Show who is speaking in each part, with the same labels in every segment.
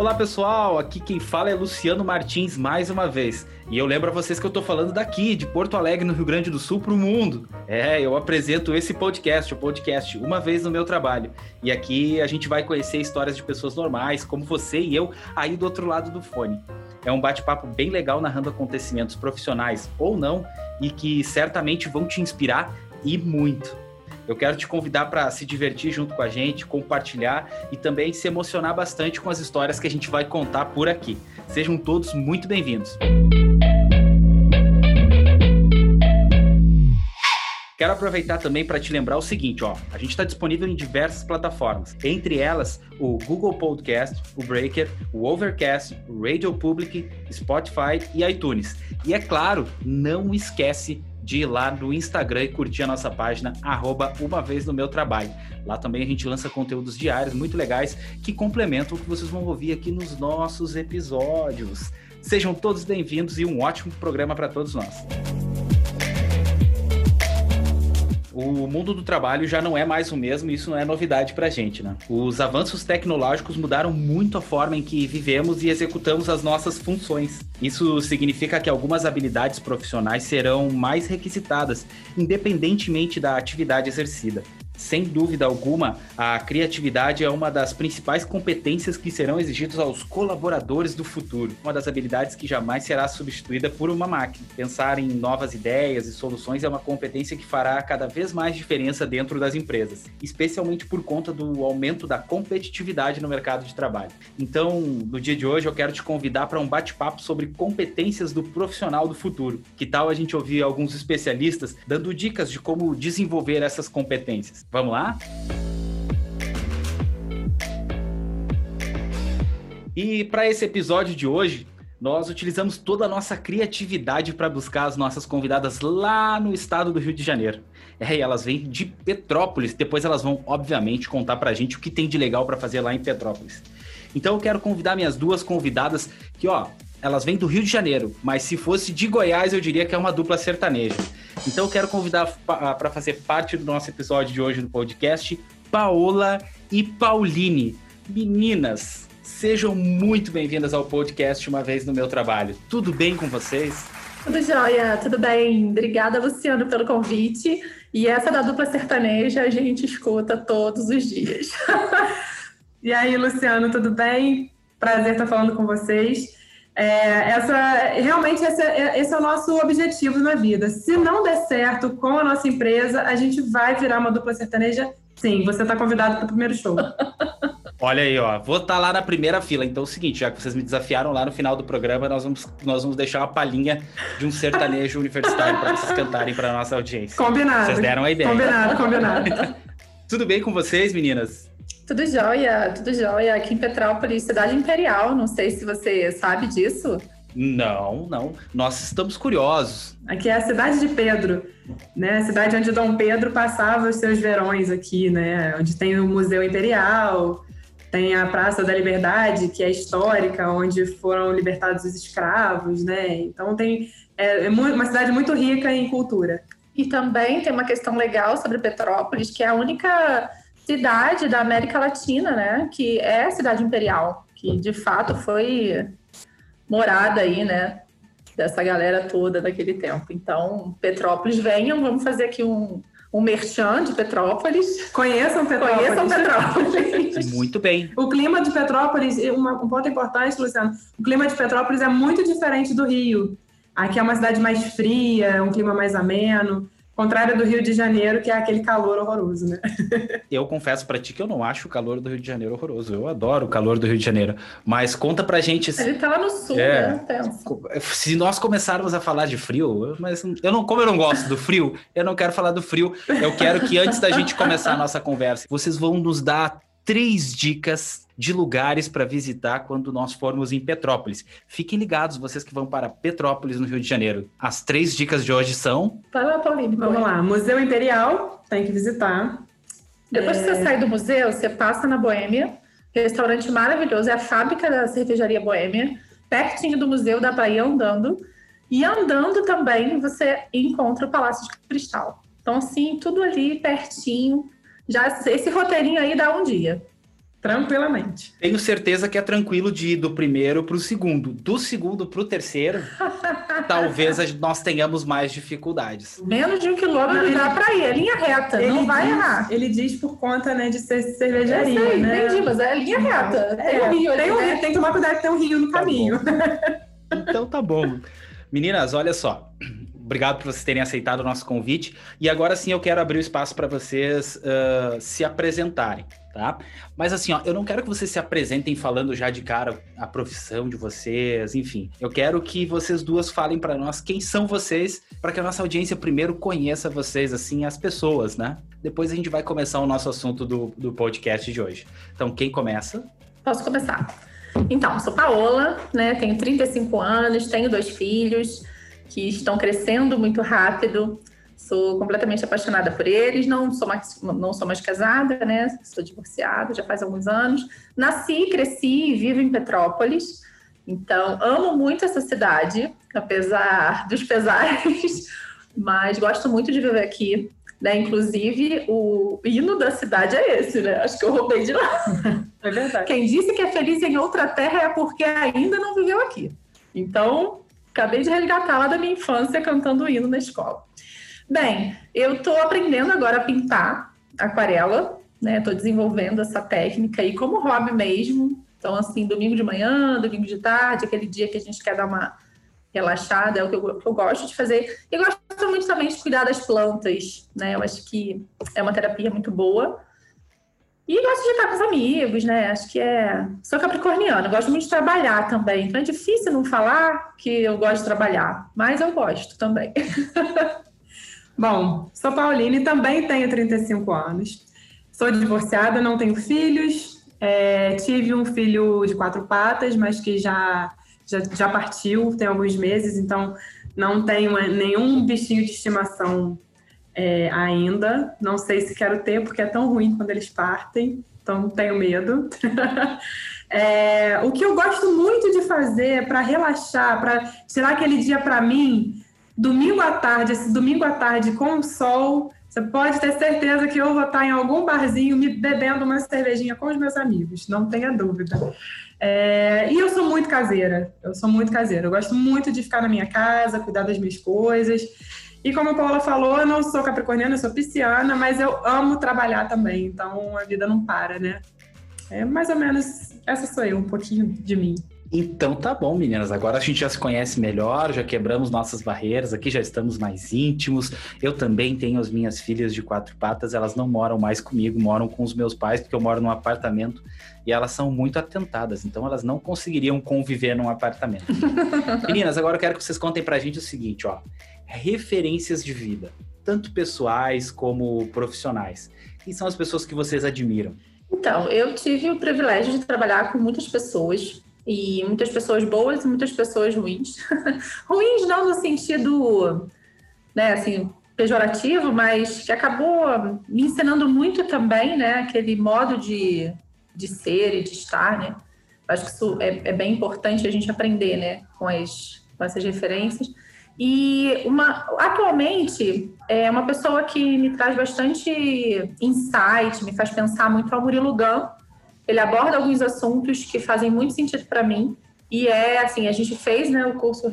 Speaker 1: Olá pessoal, aqui quem fala é Luciano Martins mais uma vez. E eu lembro a vocês que eu tô falando daqui, de Porto Alegre, no Rio Grande do Sul, para o mundo. É, eu apresento esse podcast, o podcast Uma Vez no Meu Trabalho. E aqui a gente vai conhecer histórias de pessoas normais, como você e eu, aí do outro lado do fone. É um bate-papo bem legal narrando acontecimentos profissionais ou não, e que certamente vão te inspirar e muito. Eu quero te convidar para se divertir junto com a gente, compartilhar e também se emocionar bastante com as histórias que a gente vai contar por aqui. Sejam todos muito bem-vindos. Quero aproveitar também para te lembrar o seguinte, ó, a gente está disponível em diversas plataformas, entre elas o Google Podcast, o Breaker, o Overcast, o Radio Public, Spotify e iTunes. E é claro, não esquece de ir lá no Instagram e curtir a nossa página, arroba uma vez no meu trabalho. Lá também a gente lança conteúdos diários muito legais que complementam o que vocês vão ouvir aqui nos nossos episódios. Sejam todos bem-vindos e um ótimo programa para todos nós. O mundo do trabalho já não é mais o mesmo e isso não é novidade para a gente, né? Os avanços tecnológicos mudaram muito a forma em que vivemos e executamos as nossas funções. Isso significa que algumas habilidades profissionais serão mais requisitadas, independentemente da atividade exercida. Sem dúvida alguma, a criatividade é uma das principais competências que serão exigidas aos colaboradores do futuro. Uma das habilidades que jamais será substituída por uma máquina. Pensar em novas ideias e soluções é uma competência que fará cada vez mais diferença dentro das empresas, especialmente por conta do aumento da competitividade no mercado de trabalho. Então, no dia de hoje, eu quero te convidar para um bate-papo sobre competências do profissional do futuro. Que tal a gente ouvir alguns especialistas dando dicas de como desenvolver essas competências? Vamos lá? E para esse episódio de hoje, nós utilizamos toda a nossa criatividade para buscar as nossas convidadas lá no estado do Rio de Janeiro. É, e elas vêm de Petrópolis. Depois elas vão, obviamente, contar para a gente o que tem de legal para fazer lá em Petrópolis. Então eu quero convidar minhas duas convidadas que, ó, elas vêm do Rio de Janeiro, mas se fosse de Goiás, eu diria que é uma dupla sertaneja. Então eu quero convidar para fazer parte do nosso episódio de hoje do podcast Paola e Pauline. Meninas, sejam muito bem-vindas ao podcast Uma Vez no Meu Trabalho. Tudo bem com vocês?
Speaker 2: Tudo jóia, tudo bem. Obrigada, Luciano, pelo convite. E essa da dupla sertaneja a gente escuta todos os dias.
Speaker 3: e aí, Luciano, tudo bem? Prazer estar falando com vocês. É, essa, realmente esse é, esse é o nosso objetivo na vida. Se não der certo com a nossa empresa, a gente vai virar uma dupla sertaneja. Sim, você está convidado para o primeiro show.
Speaker 1: Olha aí, ó. Vou estar tá lá na primeira fila. Então é o seguinte, já que vocês me desafiaram lá no final do programa, nós vamos, nós vamos deixar uma palhinha de um sertanejo universitário para vocês cantarem para nossa audiência.
Speaker 3: Combinado.
Speaker 1: Vocês deram a ideia.
Speaker 3: Combinado, combinado.
Speaker 1: Tudo bem com vocês, meninas?
Speaker 2: Tudo jóia, tudo jóia. Aqui em Petrópolis, cidade imperial. Não sei se você sabe disso.
Speaker 1: Não, não. Nós estamos curiosos.
Speaker 3: Aqui é a cidade de Pedro, né? A cidade onde Dom Pedro passava os seus verões aqui, né? Onde tem o Museu Imperial, tem a Praça da Liberdade, que é histórica, onde foram libertados os escravos, né? Então tem é, é uma cidade muito rica em cultura.
Speaker 2: E também tem uma questão legal sobre Petrópolis, que é a única cidade da América Latina, né? Que é a cidade imperial, que de fato foi morada aí, né? Dessa galera toda daquele tempo. Então, Petrópolis, venham, vamos fazer aqui um, um merchan de Petrópolis.
Speaker 3: Conheçam Petrópolis.
Speaker 2: Conheçam Petrópolis.
Speaker 1: Muito bem.
Speaker 3: O clima de Petrópolis, uma, um ponto importante, Luciano, o clima de Petrópolis é muito diferente do Rio. Aqui é uma cidade mais fria, um clima mais ameno. Contrário do Rio de Janeiro, que é aquele calor horroroso, né?
Speaker 1: eu confesso para ti que eu não acho o calor do Rio de Janeiro horroroso. Eu adoro o calor do Rio de Janeiro. Mas conta pra gente.
Speaker 2: Ele tá lá no sul, é, né?
Speaker 1: Se nós começarmos a falar de frio, mas eu não, como eu não gosto do frio, eu não quero falar do frio. Eu quero que antes da gente começar a nossa conversa, vocês vão nos dar três dicas de lugares para visitar quando nós formos em Petrópolis. Fiquem ligados, vocês que vão para Petrópolis, no Rio de Janeiro. As três dicas de hoje são.
Speaker 3: Vai lá, Pauline. Vamos lá. Museu Imperial, tem que visitar.
Speaker 2: Depois é... que você sai do museu, você passa na Boêmia, restaurante maravilhoso, é a fábrica da cervejaria Boêmia. Pertinho do museu, dá para ir andando. E andando também você encontra o Palácio de Cristal. Então, assim, tudo ali pertinho. Já esse roteirinho aí dá um dia.
Speaker 3: Tranquilamente.
Speaker 1: Tenho certeza que é tranquilo de ir do primeiro para o segundo. Do segundo para o terceiro, talvez nós tenhamos mais dificuldades.
Speaker 2: Menos de um quilômetro ele, dá para ir, é linha reta, não vai
Speaker 3: diz,
Speaker 2: errar.
Speaker 3: Ele diz por conta né, de ser cervejaria,
Speaker 2: sei,
Speaker 3: né?
Speaker 2: Entendi, mas é linha reta. É,
Speaker 3: tem um rio, tem, um, né? tem que tomar cuidado que tem um rio no tá caminho.
Speaker 1: Bom. Então tá bom. Meninas, olha só. Obrigado por vocês terem aceitado o nosso convite. E agora sim eu quero abrir o espaço para vocês uh, se apresentarem, tá? Mas assim, ó, eu não quero que vocês se apresentem falando já de cara a profissão de vocês, enfim. Eu quero que vocês duas falem para nós quem são vocês, para que a nossa audiência primeiro conheça vocês, assim, as pessoas, né? Depois a gente vai começar o nosso assunto do, do podcast de hoje. Então, quem começa?
Speaker 2: Posso começar. Então, sou Paola, né? Tenho 35 anos, tenho dois filhos que estão crescendo muito rápido. Sou completamente apaixonada por eles. Não sou mais, não sou mais casada, né? Sou divorciada já faz alguns anos. Nasci, cresci e vivo em Petrópolis. Então, amo muito essa cidade, apesar dos pesares, mas gosto muito de viver aqui. Né? Inclusive, o hino da cidade é esse, né? Acho que eu roubei de lá.
Speaker 3: É verdade.
Speaker 2: Quem disse que é feliz em outra terra é porque ainda não viveu aqui. Então, Acabei de resgatar lá da minha infância cantando hino na escola. Bem, eu estou aprendendo agora a pintar aquarela, né? Estou desenvolvendo essa técnica aí como hobby mesmo. Então, assim, domingo de manhã, domingo de tarde, aquele dia que a gente quer dar uma relaxada, é o que eu, que eu gosto de fazer. E gosto muito também de cuidar das plantas, né? Eu acho que é uma terapia muito boa. E gosto de estar com os amigos, né? Acho que é. Sou capricorniana, gosto muito de trabalhar também. Então é difícil não falar que eu gosto de trabalhar, mas eu gosto também.
Speaker 3: Bom, sou Pauline também tenho 35 anos. Sou divorciada, não tenho filhos. É, tive um filho de quatro patas, mas que já, já, já partiu tem alguns meses, então não tenho nenhum bichinho de estimação é, ainda. Não sei se quero ter, porque é tão ruim quando eles partem, então tenho medo. é, o que eu gosto muito de fazer para relaxar, para tirar aquele dia para mim, domingo à tarde, esse domingo à tarde com o sol, você pode ter certeza que eu vou estar em algum barzinho me bebendo uma cervejinha com os meus amigos, não tenha dúvida. É, e eu sou muito caseira, eu sou muito caseira. Eu gosto muito de ficar na minha casa, cuidar das minhas coisas. E como a Paula falou, eu não sou capricorniana, eu sou pisciana, mas eu amo trabalhar também, então a vida não para, né? É mais ou menos, essa sou eu, um pouquinho de mim.
Speaker 1: Então tá bom, meninas. Agora a gente já se conhece melhor, já quebramos nossas barreiras aqui, já estamos mais íntimos. Eu também tenho as minhas filhas de quatro patas, elas não moram mais comigo, moram com os meus pais, porque eu moro num apartamento e elas são muito atentadas, então elas não conseguiriam conviver num apartamento. meninas, agora eu quero que vocês contem pra gente o seguinte, ó referências de vida, tanto pessoais como profissionais. Quem são as pessoas que vocês admiram?
Speaker 2: Então, eu tive o privilégio de trabalhar com muitas pessoas, e muitas pessoas boas e muitas pessoas ruins. ruins não no sentido, né, assim, pejorativo, mas que acabou me ensinando muito também, né, aquele modo de, de ser e de estar, né. Acho que isso é, é bem importante a gente aprender, né, com, as, com essas referências. E uma, atualmente, é uma pessoa que me traz bastante insight, me faz pensar muito é o Murilo Gun. Ele aborda alguns assuntos que fazem muito sentido para mim. E é assim, a gente fez né, o curso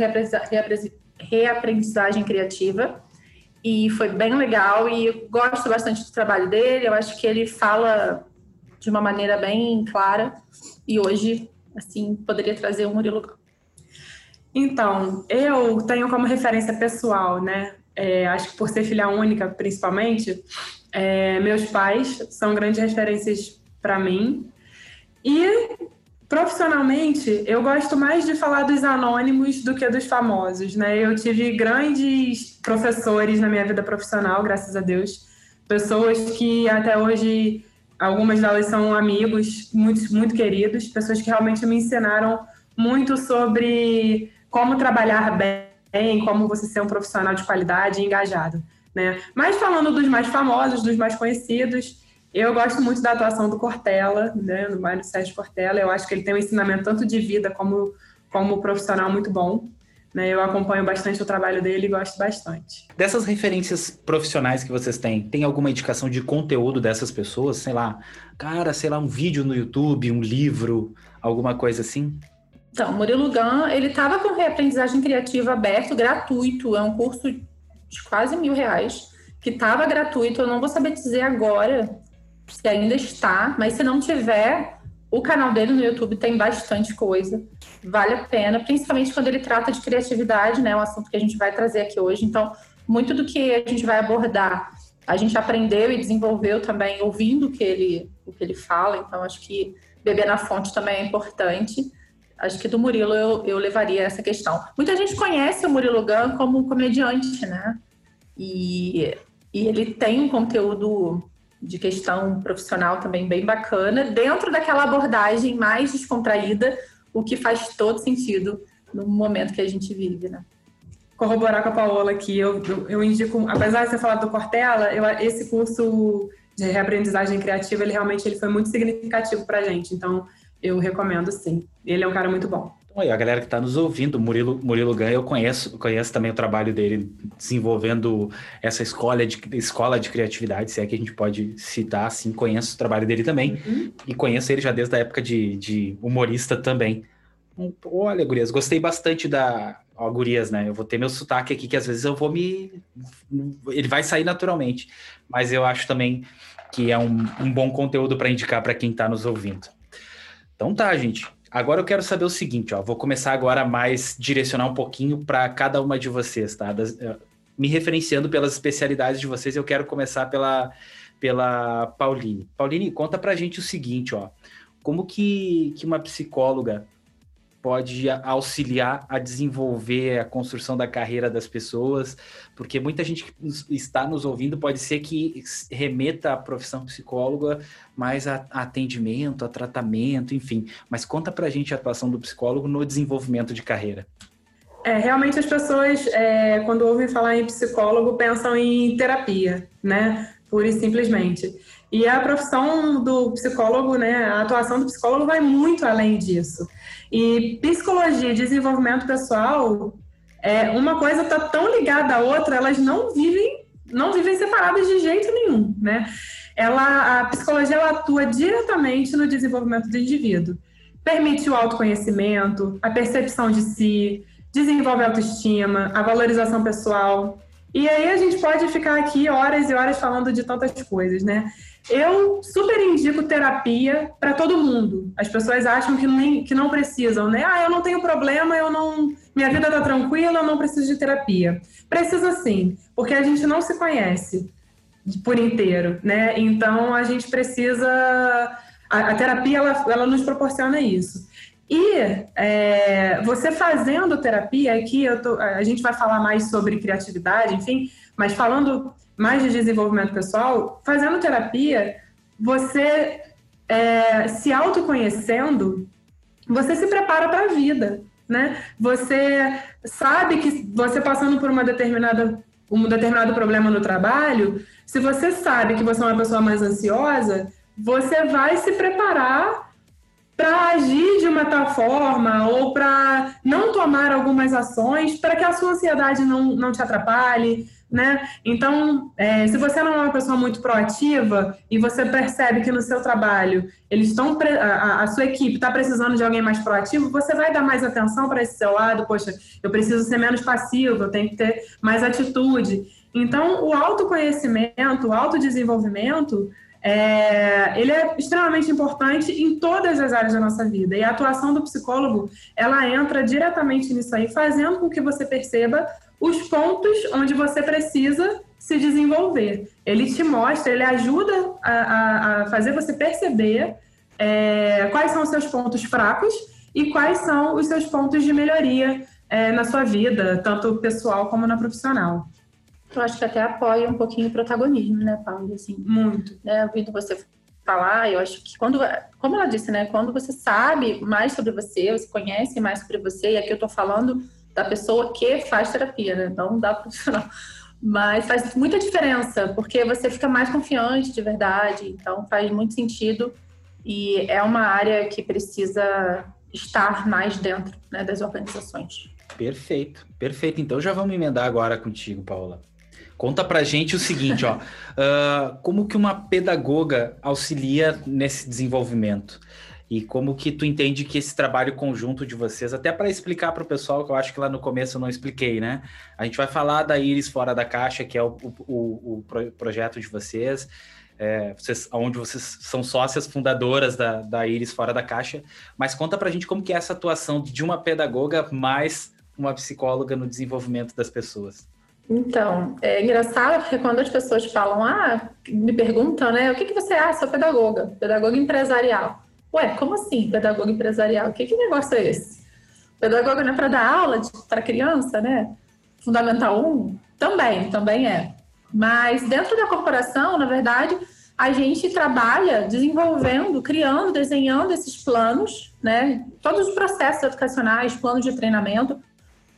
Speaker 2: Reaprendizagem Criativa e foi bem legal e gosto bastante do trabalho dele. Eu acho que ele fala de uma maneira bem clara e hoje, assim, poderia trazer o Murilo Gun.
Speaker 3: Então, eu tenho como referência pessoal, né? É, acho que por ser filha única, principalmente, é, meus pais são grandes referências para mim. E profissionalmente, eu gosto mais de falar dos anônimos do que dos famosos, né? Eu tive grandes professores na minha vida profissional, graças a Deus, pessoas que até hoje algumas delas são amigos muito muito queridos, pessoas que realmente me ensinaram muito sobre como trabalhar bem, como você ser um profissional de qualidade e engajado. Né? Mas falando dos mais famosos, dos mais conhecidos, eu gosto muito da atuação do Cortella, né, do Mário Sérgio Cortella. Eu acho que ele tem um ensinamento tanto de vida como, como profissional muito bom. Né? Eu acompanho bastante o trabalho dele e gosto bastante.
Speaker 1: Dessas referências profissionais que vocês têm, tem alguma indicação de conteúdo dessas pessoas? Sei lá, cara, sei lá, um vídeo no YouTube, um livro, alguma coisa assim?
Speaker 2: Então, Murilo Gun, ele estava com reaprendizagem criativa aberto, gratuito, é um curso de quase mil reais, que estava gratuito, eu não vou saber dizer agora se ainda está, mas se não tiver, o canal dele no YouTube tem bastante coisa, vale a pena, principalmente quando ele trata de criatividade, né? Um assunto que a gente vai trazer aqui hoje. Então, muito do que a gente vai abordar, a gente aprendeu e desenvolveu também ouvindo o que ele, o que ele fala. Então, acho que beber na fonte também é importante. Acho que do Murilo eu, eu levaria essa questão. Muita gente conhece o Murilo Gun como comediante, né? E, e ele tem um conteúdo de questão profissional também bem bacana, dentro daquela abordagem mais descontraída, o que faz todo sentido no momento que a gente vive, né?
Speaker 3: Corroborar com a Paola aqui, eu, eu, eu indico, apesar de você falar do Cortella, eu, esse curso de reaprendizagem criativa, ele realmente ele foi muito significativo para a gente, então eu recomendo sim. Ele é um cara muito bom.
Speaker 1: Então, a galera que está nos ouvindo, Murilo, Murilo Ganha, eu conheço, conheço também o trabalho dele desenvolvendo essa escola de, escola de criatividade, se é que a gente pode citar assim, conheço o trabalho dele também, uhum. e conheço ele já desde a época de, de humorista também. Olha, Gurias, gostei bastante da. Ó, Gurias, né? Eu vou ter meu sotaque aqui, que às vezes eu vou me. Ele vai sair naturalmente, mas eu acho também que é um, um bom conteúdo para indicar para quem está nos ouvindo. Então tá, gente. Agora eu quero saber o seguinte, ó. Vou começar agora mais direcionar um pouquinho para cada uma de vocês, tá? Das, uh, me referenciando pelas especialidades de vocês, eu quero começar pela, pela Pauline. Pauline, conta pra gente o seguinte, ó. Como que, que uma psicóloga pode auxiliar a desenvolver a construção da carreira das pessoas, porque muita gente que está nos ouvindo pode ser que remeta à profissão psicóloga mais a, atendimento, a tratamento, enfim. Mas conta pra gente a atuação do psicólogo no desenvolvimento de carreira.
Speaker 3: É, realmente as pessoas, é, quando ouvem falar em psicólogo, pensam em terapia, né? Pura e simplesmente. E a profissão do psicólogo, né, a atuação do psicólogo vai muito além disso. E psicologia e desenvolvimento pessoal, é, uma coisa está tão ligada à outra, elas não vivem, não vivem separadas de jeito nenhum, né? Ela, a psicologia ela atua diretamente no desenvolvimento do indivíduo. Permite o autoconhecimento, a percepção de si, desenvolve a autoestima, a valorização pessoal. E aí a gente pode ficar aqui horas e horas falando de tantas coisas, né? Eu super indico terapia para todo mundo. As pessoas acham que, nem, que não precisam, né? Ah, eu não tenho problema, eu não. Minha vida tá tranquila, eu não preciso de terapia. Precisa sim, porque a gente não se conhece por inteiro, né? Então a gente precisa. A, a terapia ela, ela nos proporciona isso. E é, você fazendo terapia, aqui eu tô, a gente vai falar mais sobre criatividade, enfim, mas falando mais de desenvolvimento pessoal, fazendo terapia, você é, se autoconhecendo, você se prepara para a vida, né? Você sabe que você passando por uma determinada um determinado problema no trabalho, se você sabe que você é uma pessoa mais ansiosa, você vai se preparar para agir de uma tal forma ou para não tomar algumas ações para que a sua ansiedade não, não te atrapalhe, né? Então, é, se você não é uma pessoa muito proativa e você percebe que no seu trabalho eles estão a, a, sua equipe está precisando de alguém mais proativo, você vai dar mais atenção para esse seu lado. Poxa, eu preciso ser menos passivo, eu tenho que ter mais atitude. Então, o autoconhecimento, o autodesenvolvimento, é, ele é extremamente importante em todas as áreas da nossa vida. E a atuação do psicólogo, ela entra diretamente nisso aí, fazendo com que você perceba os pontos onde você precisa se desenvolver. Ele te mostra, ele ajuda a, a, a fazer você perceber é, quais são os seus pontos fracos e quais são os seus pontos de melhoria é, na sua vida, tanto pessoal como na profissional.
Speaker 2: Eu acho que até apoia um pouquinho o protagonismo, né, Paulo? Assim,
Speaker 3: Muito.
Speaker 2: Né, ouvindo você falar, eu acho que quando, como ela disse, né, quando você sabe mais sobre você, você conhece mais sobre você, e aqui eu estou falando da pessoa que faz terapia, né? Não da profissional. Mas faz muita diferença, porque você fica mais confiante de verdade, então faz muito sentido e é uma área que precisa estar mais dentro né, das organizações.
Speaker 1: Perfeito, perfeito. Então já vamos emendar agora contigo, Paula. Conta pra gente o seguinte, ó. Uh, como que uma pedagoga auxilia nesse desenvolvimento? E como que tu entende que esse trabalho conjunto de vocês, até para explicar para o pessoal, que eu acho que lá no começo eu não expliquei, né? A gente vai falar da Iris Fora da Caixa, que é o, o, o projeto de vocês, é, vocês, onde vocês são sócias fundadoras da, da Iris Fora da Caixa, mas conta para a gente como que é essa atuação de uma pedagoga mais uma psicóloga no desenvolvimento das pessoas.
Speaker 2: Então, é engraçado porque quando as pessoas falam, ah, me perguntam, né, o que, que você é? Ah, sou pedagoga, pedagoga empresarial. Ué, como assim, pedagoga empresarial? Que, que negócio é esse? Pedagoga não é para dar aula para criança, né? Fundamental 1? Também, também é. Mas dentro da corporação, na verdade, a gente trabalha desenvolvendo, criando, desenhando esses planos, né? Todos os processos educacionais, planos de treinamento,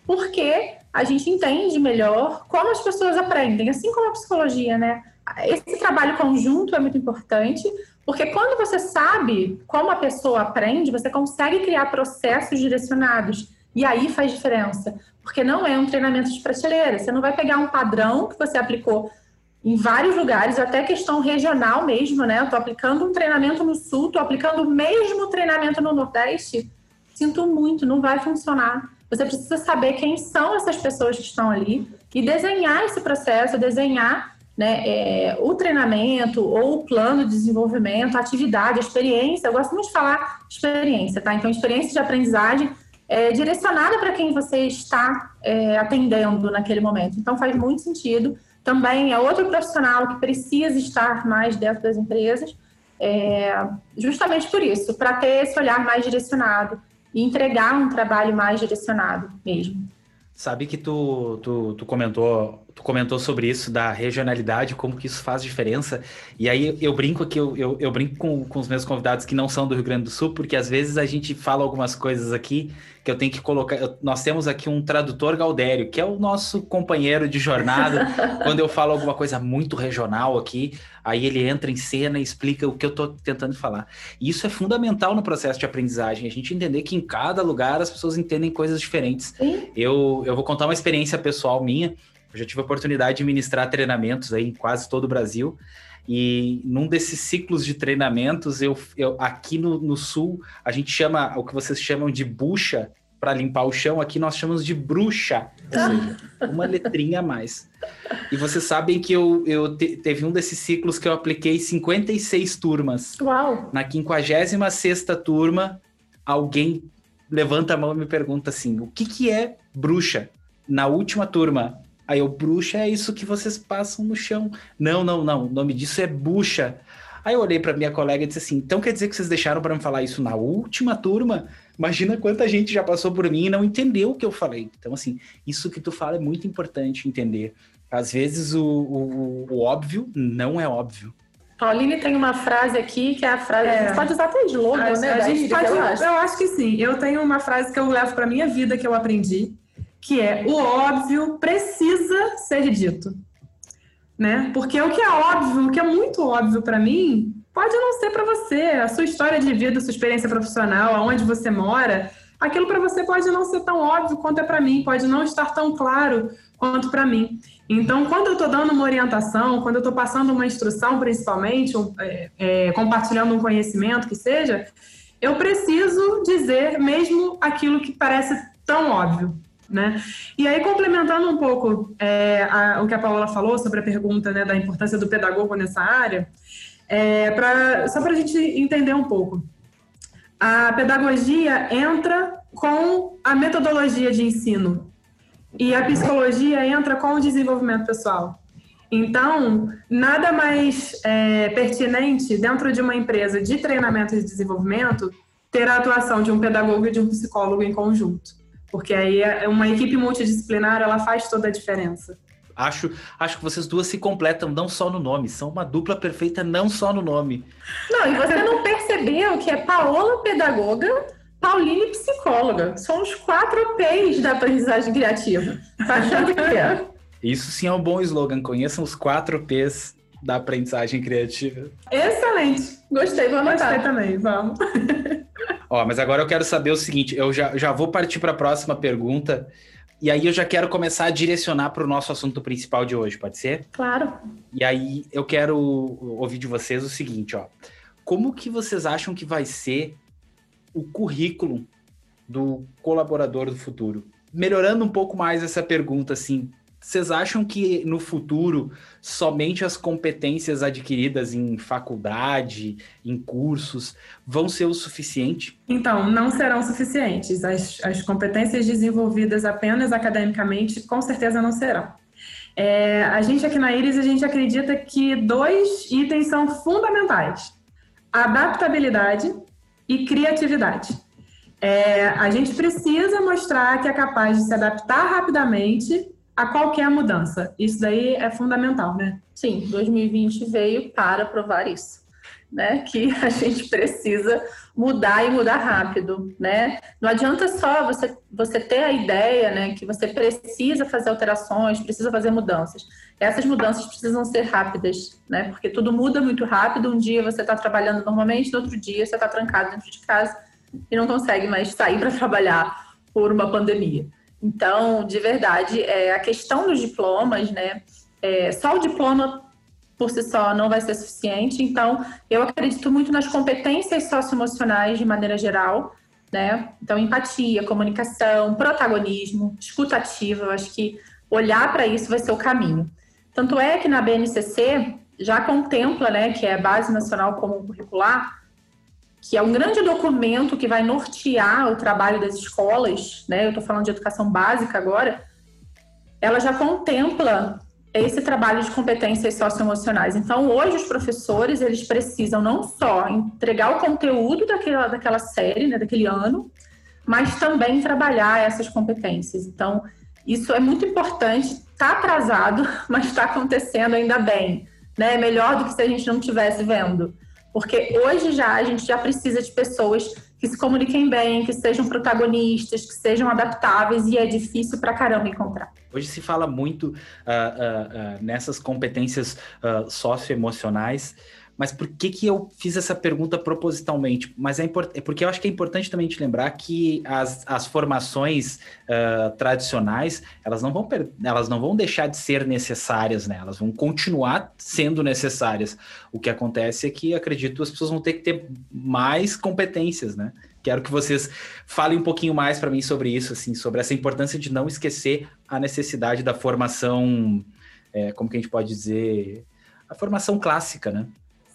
Speaker 2: porque a gente entende melhor como as pessoas aprendem, assim como a psicologia, né? Esse trabalho conjunto é muito importante, porque quando você sabe como a pessoa aprende, você consegue criar processos direcionados. E aí faz diferença. Porque não é um treinamento de prateleira. Você não vai pegar um padrão que você aplicou em vários lugares, até questão regional mesmo, né? Eu tô aplicando um treinamento no sul, tô aplicando o mesmo treinamento no Nordeste. Sinto muito, não vai funcionar. Você precisa saber quem são essas pessoas que estão ali e desenhar esse processo, desenhar né, é, o treinamento ou o plano de desenvolvimento, a atividade, a experiência. Eu gosto muito de falar experiência, tá? Então, experiência de aprendizagem é direcionada para quem você está é, atendendo naquele momento. Então, faz muito sentido. Também é outro profissional que precisa estar mais dentro das empresas, é, justamente por isso, para ter esse olhar mais direcionado e entregar um trabalho mais direcionado mesmo.
Speaker 1: Sabe que tu, tu, tu, comentou tu comentou sobre isso da regionalidade, como que isso faz diferença. E aí eu brinco aqui, eu, eu, eu, brinco com, com os meus convidados que não são do Rio Grande do Sul, porque às vezes a gente fala algumas coisas aqui que eu tenho que colocar. Eu, nós temos aqui um tradutor Galdério, que é o nosso companheiro de jornada. quando eu falo alguma coisa muito regional aqui, aí ele entra em cena e explica o que eu estou tentando falar. E isso é fundamental no processo de aprendizagem, a gente entender que em cada lugar as pessoas entendem coisas diferentes. Eu, eu vou contar uma experiência pessoal minha. Eu já tive a oportunidade de ministrar treinamentos aí em quase todo o Brasil. E num desses ciclos de treinamentos, eu, eu aqui no, no sul, a gente chama o que vocês chamam de bucha para limpar o chão, aqui nós chamamos de bruxa, ou seja, uma letrinha a mais. E vocês sabem que eu, eu te, teve um desses ciclos que eu apliquei 56 turmas.
Speaker 2: Uau!
Speaker 1: Na 56 turma, alguém levanta a mão e me pergunta assim: o que, que é bruxa? Na última turma, Aí eu, bruxa é isso que vocês passam no chão. Não, não, não. O nome disso é bucha. Aí eu olhei para minha colega e disse assim: então quer dizer que vocês deixaram para me falar isso na última turma? Imagina quanta gente já passou por mim e não entendeu o que eu falei. Então, assim, isso que tu fala é muito importante entender. Às vezes o, o, o óbvio não é óbvio.
Speaker 2: Pauline tem uma frase aqui que é a frase. É. A gente pode usar até slogan, a, né?
Speaker 3: A gente pode, eu, acho. eu acho que sim. Eu tenho uma frase que eu levo para minha vida que eu aprendi que é o óbvio precisa ser dito. Né? Porque o que é óbvio, o que é muito óbvio para mim, pode não ser para você. A sua história de vida, a sua experiência profissional, aonde você mora, aquilo para você pode não ser tão óbvio quanto é para mim, pode não estar tão claro quanto para mim. Então, quando eu estou dando uma orientação, quando eu estou passando uma instrução, principalmente, é, é, compartilhando um conhecimento que seja, eu preciso dizer mesmo aquilo que parece tão óbvio. Né? E aí, complementando um pouco é, a, o que a Paula falou sobre a pergunta né, da importância do pedagogo nessa área, é, pra, só para a gente entender um pouco. A pedagogia entra com a metodologia de ensino e a psicologia entra com o desenvolvimento pessoal. Então, nada mais é, pertinente dentro de uma empresa de treinamento e desenvolvimento ter a atuação de um pedagogo e de um psicólogo em conjunto porque aí é uma equipe multidisciplinar ela faz toda a diferença.
Speaker 1: Acho, acho que vocês duas se completam não só no nome, são uma dupla perfeita não só no nome.
Speaker 2: Não, e você não percebeu que é Paola pedagoga, Pauline psicóloga. São os quatro P's da aprendizagem criativa. Tá achando que é?
Speaker 1: Isso sim é um bom slogan. Conheçam os quatro P's da aprendizagem criativa.
Speaker 2: Excelente. Gostei, vamos
Speaker 3: Gostei também, vamos.
Speaker 1: Ó, mas agora eu quero saber o seguinte, eu já, já vou partir para a próxima pergunta, e aí eu já quero começar a direcionar para o nosso assunto principal de hoje, pode ser?
Speaker 2: Claro.
Speaker 1: E aí eu quero ouvir de vocês o seguinte, ó. Como que vocês acham que vai ser o currículo do colaborador do futuro? Melhorando um pouco mais essa pergunta, assim, vocês acham que no futuro somente as competências adquiridas em faculdade, em cursos, vão ser o suficiente?
Speaker 3: Então, não serão suficientes. As, as competências desenvolvidas apenas academicamente, com certeza não serão. É, a gente aqui na Iris, a gente acredita que dois itens são fundamentais: adaptabilidade e criatividade. É, a gente precisa mostrar que é capaz de se adaptar rapidamente a qualquer mudança. Isso daí é fundamental, né?
Speaker 2: Sim, 2020 veio para provar isso. Né, que a gente precisa mudar e mudar rápido, né? Não adianta só você, você ter a ideia, né, que você precisa fazer alterações, precisa fazer mudanças. Essas mudanças precisam ser rápidas, né? Porque tudo muda muito rápido. Um dia você está trabalhando normalmente, no outro dia você está trancado dentro de casa e não consegue mais sair para trabalhar por uma pandemia. Então, de verdade, é, a questão dos diplomas, né? É, só o diploma por si só não vai ser suficiente. Então, eu acredito muito nas competências socioemocionais de maneira geral, né? Então, empatia, comunicação, protagonismo, escutativa, eu acho que olhar para isso vai ser o caminho. Tanto é que na BNCC já contempla, né, que é a Base Nacional Comum Curricular, que é um grande documento que vai nortear o trabalho das escolas, né? Eu estou falando de educação básica agora. Ela já contempla esse trabalho de competências socioemocionais. Então, hoje os professores eles precisam não só entregar o conteúdo daquela, daquela série, né, daquele ano, mas também trabalhar essas competências. Então, isso é muito importante. Está atrasado, mas está acontecendo ainda bem, né? Melhor do que se a gente não estivesse vendo. Porque hoje já a gente já precisa de pessoas que se comuniquem bem, que sejam protagonistas, que sejam adaptáveis e é difícil pra caramba encontrar.
Speaker 1: Hoje se fala muito uh, uh, uh, nessas competências socioemocionais mas por que, que eu fiz essa pergunta propositalmente? Mas é, import... é porque eu acho que é importante também te lembrar que as, as formações uh, tradicionais, elas não, vão per... elas não vão deixar de ser necessárias, né? Elas vão continuar sendo necessárias. O que acontece é que, acredito, as pessoas vão ter que ter mais competências, né? Quero que vocês falem um pouquinho mais para mim sobre isso, assim, sobre essa importância de não esquecer a necessidade da formação, é, como que a gente pode dizer, a formação clássica, né?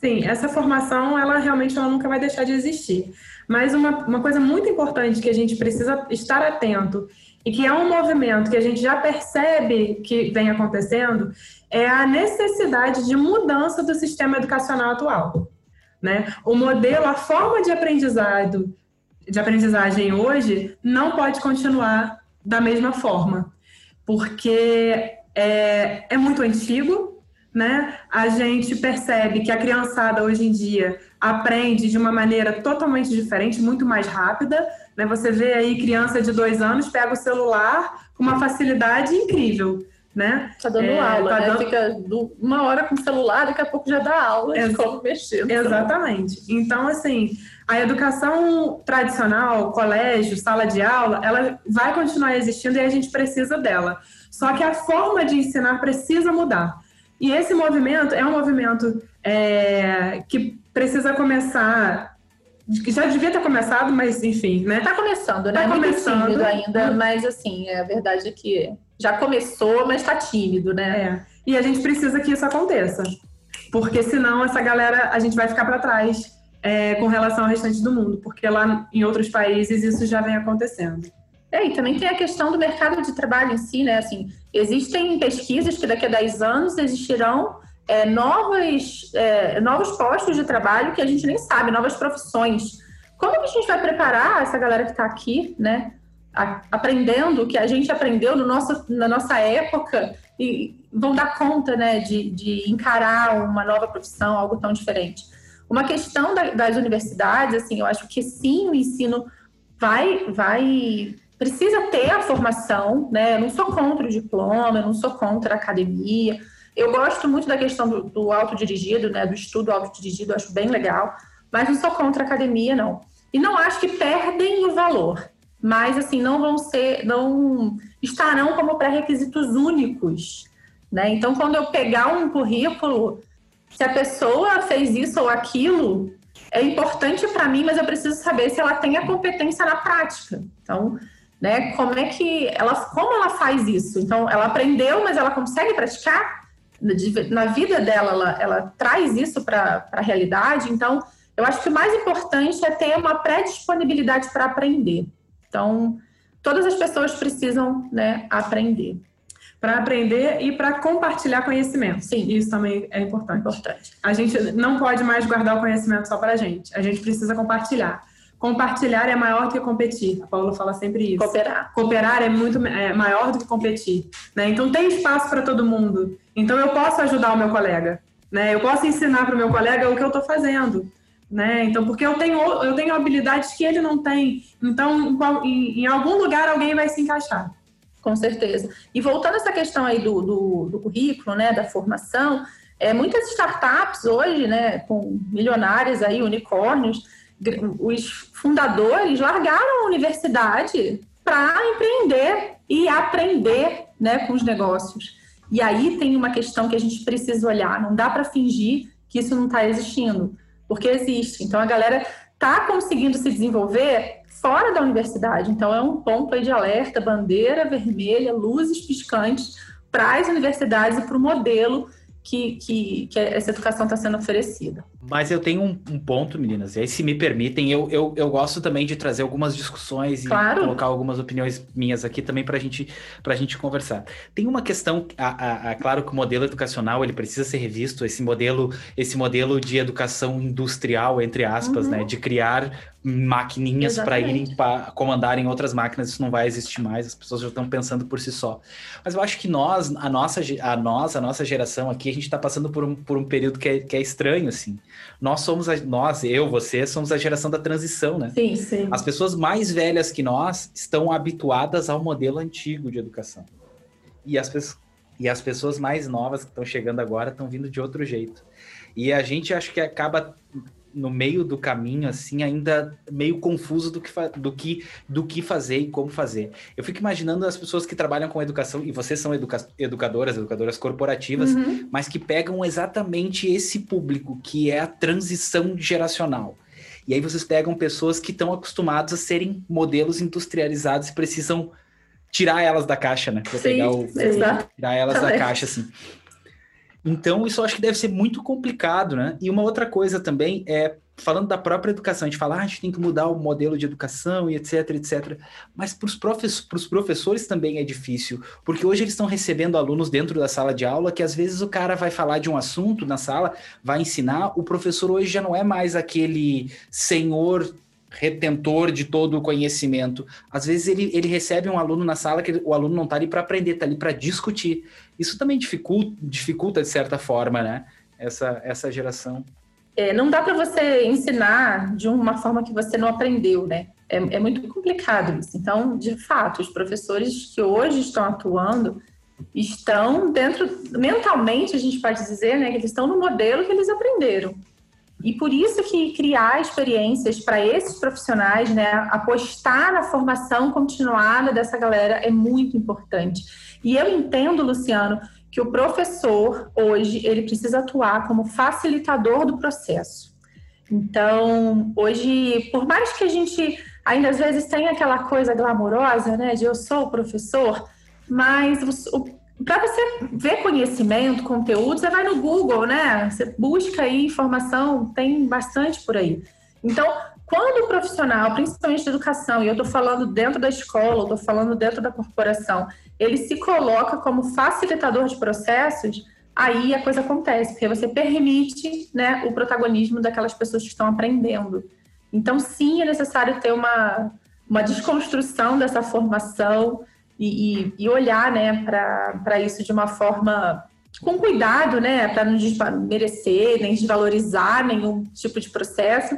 Speaker 3: Sim, essa formação, ela realmente ela nunca vai deixar de existir. Mas uma, uma coisa muito importante que a gente precisa estar atento e que é um movimento que a gente já percebe que vem acontecendo é a necessidade de mudança do sistema educacional atual. Né? O modelo, a forma de aprendizado, de aprendizagem hoje não pode continuar da mesma forma, porque é, é muito antigo, né? A gente percebe que a criançada hoje em dia aprende de uma maneira totalmente diferente, muito mais rápida. Né? Você vê aí criança de dois anos pega o celular com uma facilidade incrível. Né?
Speaker 2: Tá dando é, aula, tá né? Dando... Fica uma hora com o celular, daqui a pouco já dá aula Ex de como mexer.
Speaker 3: Exatamente. Então, assim, a educação tradicional, colégio, sala de aula, ela vai continuar existindo e a gente precisa dela. Só que a forma de ensinar precisa mudar. E esse movimento é um movimento é, que precisa começar. Já devia ter começado, mas enfim, né?
Speaker 2: Tá começando, né? Tá começando tímido ainda, mas assim, é a verdade é que já começou, mas tá tímido, né?
Speaker 3: É. E a gente precisa que isso aconteça. Porque senão essa galera, a gente vai ficar para trás é, com relação ao restante do mundo, porque lá em outros países isso já vem acontecendo.
Speaker 2: É, e também tem a questão do mercado de trabalho em si, né? Assim, existem pesquisas que daqui a 10 anos existirão é, novos, é, novos postos de trabalho que a gente nem sabe, novas profissões. Como que a gente vai preparar essa galera que está aqui, né? Aprendendo o que a gente aprendeu no nosso, na nossa época e vão dar conta, né, de, de encarar uma nova profissão, algo tão diferente. Uma questão da, das universidades, assim, eu acho que sim, o ensino vai, vai precisa ter a formação, né? Eu não sou contra o diploma, eu não sou contra a academia. Eu gosto muito da questão do, do autodirigido, né? Do estudo autodirigido, eu acho bem legal, mas não sou contra a academia, não. e não acho que perdem o valor, mas assim não vão ser, não estarão como pré-requisitos únicos, né? Então, quando eu pegar um currículo, se a pessoa fez isso ou aquilo, é importante para mim, mas eu preciso saber se ela tem a competência na prática. Então, né, como é que ela, como ela faz isso? Então, ela aprendeu, mas ela consegue praticar na vida dela, ela, ela traz isso para a realidade. Então, eu acho que o mais importante é ter uma pré-disponibilidade para aprender. Então, todas as pessoas precisam né, aprender
Speaker 3: para aprender e para compartilhar conhecimento.
Speaker 2: Sim.
Speaker 3: Isso também é importante.
Speaker 2: importante.
Speaker 3: A gente não pode mais guardar o conhecimento só para a gente. A gente precisa compartilhar. Compartilhar é maior do que competir. A Paula fala sempre isso.
Speaker 2: Cooperar.
Speaker 3: Cooperar é muito é maior do que competir. Né? Então tem espaço para todo mundo. Então eu posso ajudar o meu colega. Né? Eu posso ensinar para o meu colega o que eu estou fazendo. Né? Então, porque eu tenho, eu tenho habilidades que ele não tem. Então, em, em algum lugar alguém vai se encaixar.
Speaker 2: Com certeza. E voltando a essa questão aí do, do, do currículo, né, da formação, é, muitas startups hoje, né, com milionários aí, unicórnios, os fundadores largaram a universidade para empreender e aprender né, com os negócios. E aí tem uma questão que a gente precisa olhar, não dá para fingir que isso não está existindo, porque existe. Então a galera está conseguindo se desenvolver fora da universidade. Então, é um ponto de alerta, bandeira vermelha, luzes piscantes para as universidades e para o modelo que, que, que essa educação está sendo oferecida.
Speaker 1: Mas eu tenho um, um, ponto, meninas, e aí, se me permitem, eu, eu, eu gosto também de trazer algumas discussões
Speaker 2: claro.
Speaker 1: e colocar algumas opiniões minhas aqui também para gente, a gente conversar. Tem uma questão, a, a, a, claro que o modelo educacional ele precisa ser revisto, esse modelo, esse modelo de educação industrial, entre aspas, né, uhum. né, de criar maquininhas para irem pra comandarem outras máquinas, isso não vai existir mais, as pessoas já estão pensando por si só. Mas eu acho que nós, a nossa, a nós, a nossa geração aqui, a gente está passando por um, por um período que é, que é estranho, assim. Nós somos, a, nós, eu, você, somos a geração da transição, né?
Speaker 2: Sim, sim.
Speaker 1: As pessoas mais velhas que nós estão habituadas ao modelo antigo de educação. E as, e as pessoas mais novas que estão chegando agora estão vindo de outro jeito. E a gente acho que acaba no meio do caminho, assim, ainda meio confuso do que, do que, do que fazer e como fazer. Eu fico imaginando as pessoas que trabalham com educação, e vocês são educa educadoras, educadoras corporativas, uhum. mas que pegam exatamente esse público, que é a transição geracional. E aí vocês pegam pessoas que estão acostumadas a serem modelos industrializados e precisam tirar elas da caixa, né?
Speaker 2: Pra Sim, pegar o,
Speaker 1: tirar elas da caixa, assim. Então, isso eu acho que deve ser muito complicado, né? E uma outra coisa também é, falando da própria educação, a gente fala, ah, a gente tem que mudar o modelo de educação e etc, etc. Mas para os professores, professores também é difícil, porque hoje eles estão recebendo alunos dentro da sala de aula que às vezes o cara vai falar de um assunto na sala, vai ensinar, o professor hoje já não é mais aquele senhor retentor de todo o conhecimento. Às vezes ele, ele recebe um aluno na sala que o aluno não está ali para aprender, está ali para discutir. Isso também dificulta, dificulta, de certa forma, né? Essa, essa geração.
Speaker 2: É, não dá para você ensinar de uma forma que você não aprendeu, né? É, é muito complicado isso. Então, de fato, os professores que hoje estão atuando estão dentro, mentalmente, a gente pode dizer, né, que eles estão no modelo que eles aprenderam. E por isso que criar experiências para esses profissionais, né, apostar na formação continuada dessa galera é muito importante. E eu entendo, Luciano, que o professor hoje ele precisa atuar como facilitador do processo. Então, hoje, por mais que a gente ainda às vezes tenha aquela coisa glamourosa, né, de eu sou o professor, mas o, para você ver conhecimento, conteúdo, você vai no Google, né? Você busca aí informação, tem bastante por aí. Então, quando o profissional, principalmente de educação, e eu estou falando dentro da escola, estou falando dentro da corporação, ele se coloca como facilitador de processos, aí a coisa acontece, porque você permite né, o protagonismo daquelas pessoas que estão aprendendo. Então, sim, é necessário ter uma, uma desconstrução dessa formação, e, e, olhar né, para isso de uma forma com cuidado, né, para não desmerecer nem desvalorizar nenhum tipo de processo,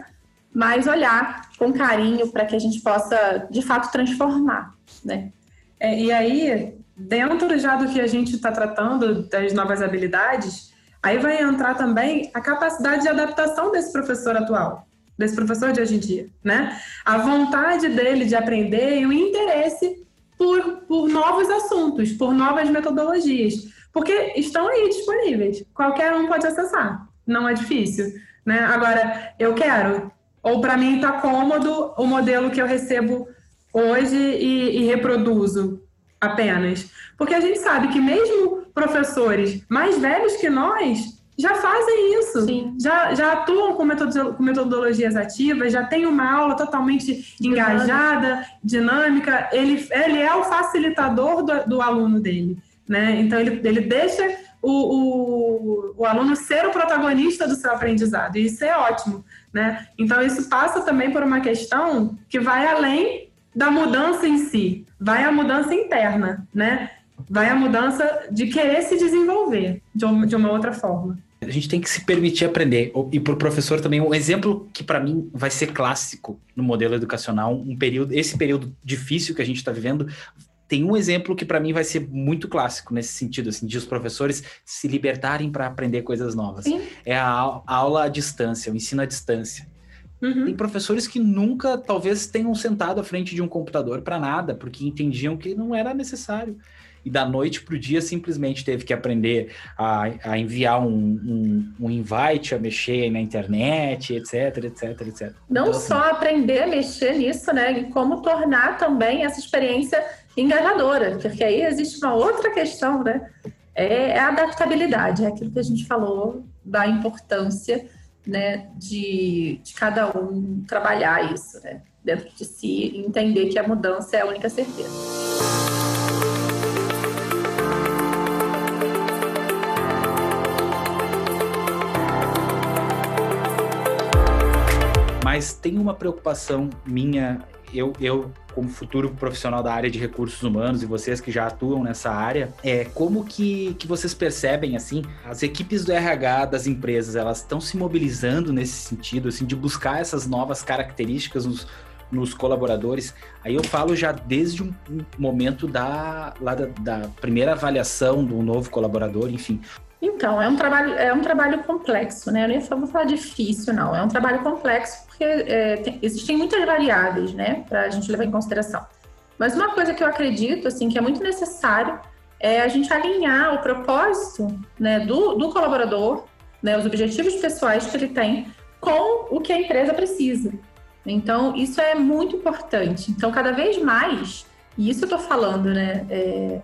Speaker 2: mas olhar com carinho para que a gente possa de fato transformar, né?
Speaker 3: É, e aí, dentro já do que a gente está tratando das novas habilidades, aí vai entrar também a capacidade de adaptação desse professor atual. desse professor de hoje em dia, né? A vontade dele de aprender e o interesse por, por novos assuntos, por novas metodologias, porque estão aí disponíveis. Qualquer um pode acessar, não é difícil, né? Agora, eu quero, ou para mim está cômodo o modelo que eu recebo hoje e, e reproduzo apenas, porque a gente sabe que mesmo professores mais velhos que nós já fazem isso, já, já atuam com, metodologias ativas, já tem uma aula totalmente engajada, dinâmica, ele, ele é o facilitador do, do aluno dele, né? Então ele, ele deixa o, o, o, aluno ser o protagonista do seu aprendizado, e isso é ótimo, né? Então isso passa também por uma questão que vai além da mudança em si, vai a mudança interna, né? Vai a mudança de querer se desenvolver de uma outra forma.
Speaker 1: A gente tem que se permitir aprender. E para o professor também, um exemplo que para mim vai ser clássico no modelo educacional, um período, esse período difícil que a gente está vivendo, tem um exemplo que para mim vai ser muito clássico nesse sentido, assim, de os professores se libertarem para aprender coisas novas. Sim. É a, a, aula à distância, o ensino à distância. Uhum. Tem professores que nunca, talvez, tenham sentado à frente de um computador para nada, porque entendiam que não era necessário e da noite para o dia simplesmente teve que aprender a, a enviar um, um, um, invite, a mexer na internet, etc, etc, etc.
Speaker 2: Não então, assim, só aprender a mexer nisso, né? E como tornar também essa experiência engajadora, porque aí existe uma outra questão, né? É, é a adaptabilidade, é aquilo que a gente falou da importância né, de, de cada um trabalhar isso né, dentro de si entender que a mudança é a única certeza.
Speaker 1: Mas tem uma preocupação minha, eu, eu como futuro profissional da área de recursos humanos e vocês que já atuam nessa área, é como que, que vocês percebem assim, as equipes do RH das empresas, elas estão se mobilizando nesse sentido, assim, de buscar essas novas características nos, nos colaboradores. Aí eu falo já desde um momento da, da, da primeira avaliação do novo colaborador, enfim,
Speaker 2: então, é um trabalho, é um trabalho complexo, né? Eu nem vou falar difícil, não. É um trabalho complexo porque é, tem, existem muitas variáveis, né, para a gente levar em consideração. Mas uma coisa que eu acredito, assim, que é muito necessário é a gente alinhar o propósito, né, do, do colaborador, né, os objetivos pessoais que ele tem com o que a empresa precisa. Então, isso é muito importante. Então, cada vez mais, e isso eu estou falando, né, é,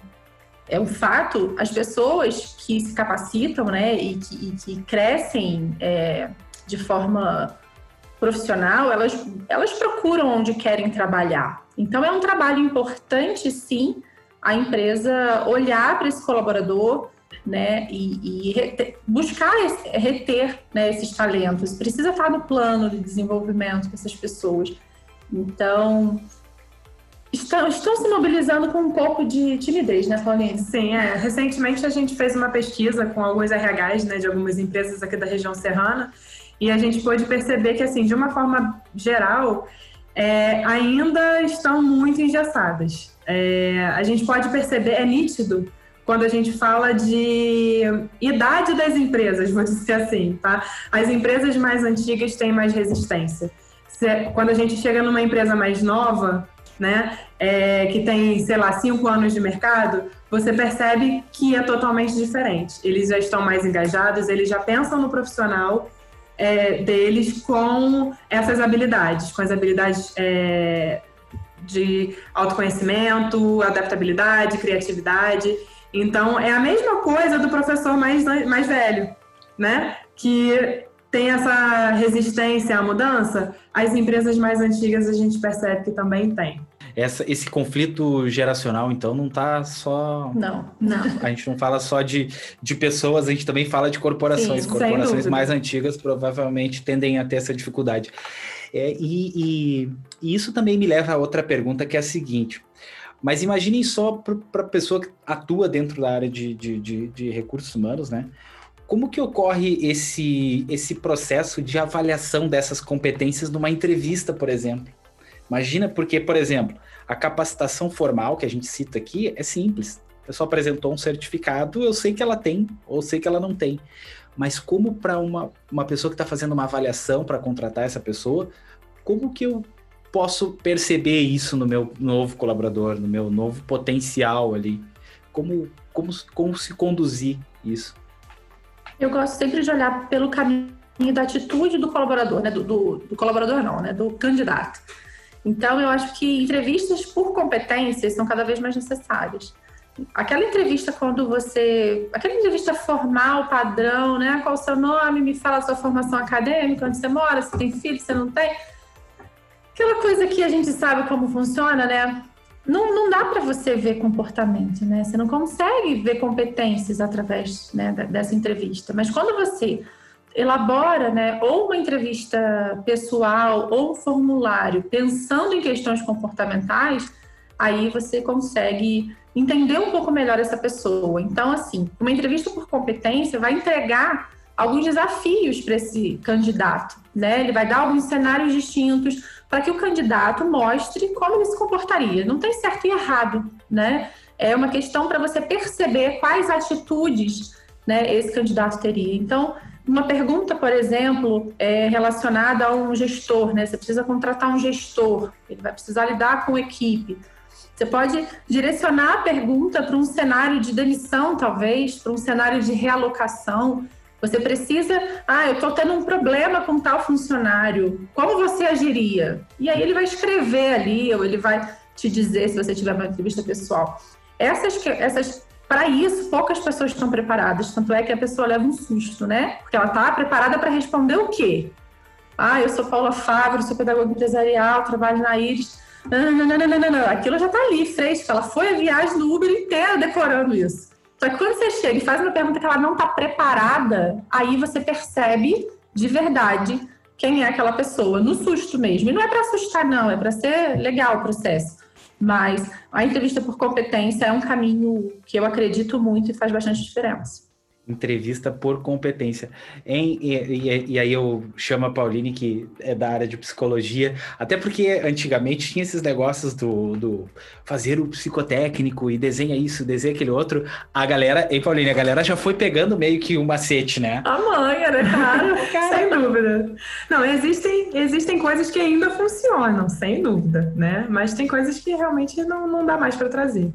Speaker 2: é um fato, as pessoas que se capacitam, né, e que, e que crescem é, de forma profissional, elas, elas procuram onde querem trabalhar. Então, é um trabalho importante, sim, a empresa olhar para esse colaborador, né, e, e reter, buscar reter né, esses talentos. Precisa estar no plano de desenvolvimento dessas pessoas. Então, estão, estão se mobilizando com um pouco de timidez, né, Pauline?
Speaker 3: Sim, é. Recentemente a gente fez uma pesquisa com alguns RHs né, de algumas empresas aqui da região serrana e a gente pôde perceber que, assim, de uma forma geral, é, ainda estão muito engessadas. É, a gente pode perceber, é nítido quando a gente fala de idade das empresas, vou dizer assim, tá? As empresas mais antigas têm mais resistência. Quando a gente chega numa empresa mais nova, né, é, que tem, sei lá, cinco anos de mercado, você percebe que é totalmente diferente. Eles já estão mais engajados, eles já pensam no profissional é, deles com essas habilidades, com as habilidades é, de autoconhecimento, adaptabilidade, criatividade. Então, é a mesma coisa do professor mais, mais velho, né? Que tem essa resistência à mudança. As empresas mais antigas a gente percebe que também tem
Speaker 1: essa, esse conflito geracional, então, não está só.
Speaker 2: Não, não.
Speaker 1: A gente não fala só de, de pessoas, a gente também fala de corporações. Sim, corporações mais antigas provavelmente tendem a ter essa dificuldade. É, e, e, e isso também me leva a outra pergunta, que é a seguinte. Mas imaginem só para a pessoa que atua dentro da área de, de, de, de, recursos humanos, né? Como que ocorre esse, esse processo de avaliação dessas competências numa entrevista, por exemplo? Imagina porque, por exemplo, a capacitação formal que a gente cita aqui é simples. A pessoa apresentou um certificado, eu sei que ela tem ou sei que ela não tem. mas como para uma, uma pessoa que está fazendo uma avaliação para contratar essa pessoa, como que eu posso perceber isso no meu novo colaborador, no meu novo potencial ali? Como, como, como se conduzir isso?
Speaker 2: Eu gosto sempre de olhar pelo caminho da atitude do colaborador, né? Do, do, do, colaborador não, né? Do candidato. Então, eu acho que entrevistas por competências são cada vez mais necessárias. Aquela entrevista quando você... Aquela entrevista formal, padrão, né? Qual o seu nome? Me fala a sua formação acadêmica, onde você mora, se tem filho, se não tem. Aquela coisa que a gente sabe como funciona, né? Não, não dá para você ver comportamento, né? Você não consegue ver competências através né, dessa entrevista. Mas quando você elabora, né, ou uma entrevista pessoal ou um formulário pensando em questões comportamentais, aí você consegue entender um pouco melhor essa pessoa. Então, assim, uma entrevista por competência vai entregar alguns desafios para esse candidato, né? Ele vai dar alguns cenários distintos para que o candidato mostre como ele se comportaria. Não tem certo e errado, né? É uma questão para você perceber quais atitudes, né, esse candidato teria. Então, uma pergunta, por exemplo, é relacionada a um gestor, né? Você precisa contratar um gestor, ele vai precisar lidar com equipe. Você pode direcionar a pergunta para um cenário de demissão, talvez, para um cenário de realocação. Você precisa, ah, eu estou tendo um problema com tal funcionário, como você agiria? E aí ele vai escrever ali, ou ele vai te dizer se você tiver uma entrevista pessoal. Essas, essas para isso, poucas pessoas estão preparadas, tanto é que a pessoa leva um susto, né? Porque ela está preparada para responder o quê? Ah, eu sou Paula Fábio, sou pedagoga empresarial, trabalho na Iris. Não, não, não, não, não. Aquilo já está ali, fresco. Ela foi a viagem do Uber inteira decorando isso. Só que quando você chega e faz uma pergunta que ela não está preparada, aí você percebe de verdade quem é aquela pessoa, no susto mesmo. E não é para assustar, não, é para ser legal o processo. Mas a entrevista por competência é um caminho que eu acredito muito e faz bastante diferença
Speaker 1: entrevista por competência. Em, e, e, e, aí eu chamo a Pauline, que é da área de psicologia, até porque antigamente tinha esses negócios do, do fazer o psicotécnico e desenha isso, desenha aquele outro. A galera, hein, Pauline, a galera já foi pegando meio que um macete, né?
Speaker 3: A manha, né, cara? sem dúvida. Não, existem, existem coisas que ainda funcionam, sem dúvida, né? Mas tem coisas que realmente não, não dá mais para trazer.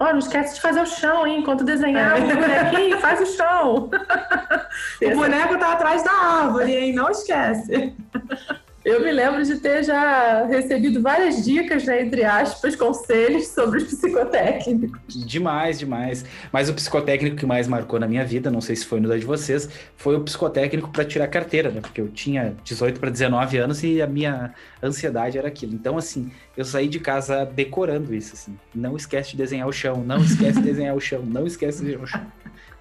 Speaker 2: Ó, oh, não esquece de fazer o chão, hein? Enquanto desenhar é. o bonequinho, faz o chão.
Speaker 3: o boneco tá atrás da árvore, hein? Não esquece.
Speaker 2: Eu me lembro de ter já recebido várias dicas, né, entre aspas, conselhos sobre os psicotécnicos.
Speaker 1: Demais, demais. Mas o psicotécnico que mais marcou na minha vida, não sei se foi no da de vocês, foi o psicotécnico para tirar carteira, né? Porque eu tinha 18 para 19 anos e a minha ansiedade era aquilo. Então, assim, eu saí de casa decorando isso, assim. Não esquece de desenhar o chão, não esquece de desenhar o chão, não esquece de desenhar o chão.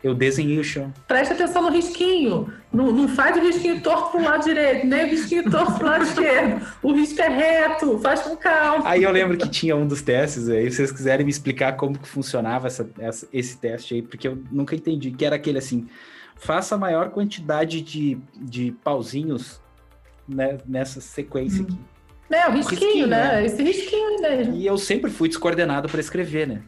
Speaker 1: Eu desenhei o chão.
Speaker 2: Presta atenção no risquinho. Não, não faz o risquinho torto para o lado direito, nem o risquinho torto para o lado esquerdo. O risco é reto, faz com calma.
Speaker 1: Aí eu lembro que tinha um dos testes, aí se vocês quiserem me explicar como que funcionava essa, essa, esse teste aí, porque eu nunca entendi, que era aquele assim, faça a maior quantidade de, de pauzinhos né, nessa sequência hum. aqui.
Speaker 2: É, o risquinho, risquinho né? né? Esse risquinho mesmo.
Speaker 1: E eu sempre fui descoordenado para escrever, né?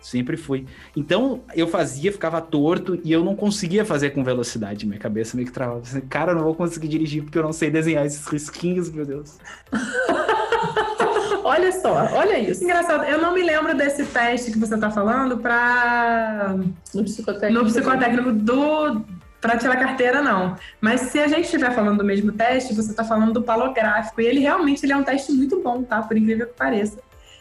Speaker 1: Sempre fui. Então, eu fazia, ficava torto e eu não conseguia fazer com velocidade. Minha cabeça meio que travava. Cara, eu não vou conseguir dirigir porque eu não sei desenhar esses risquinhos, meu Deus.
Speaker 3: olha só, olha isso. Engraçado, eu não me lembro desse teste que você está falando para
Speaker 2: no psicotécnico,
Speaker 3: no psicotécnico do para tirar carteira não. Mas se a gente estiver falando do mesmo teste, você está falando do palográfico e ele realmente ele é um teste muito bom, tá? Por incrível que pareça.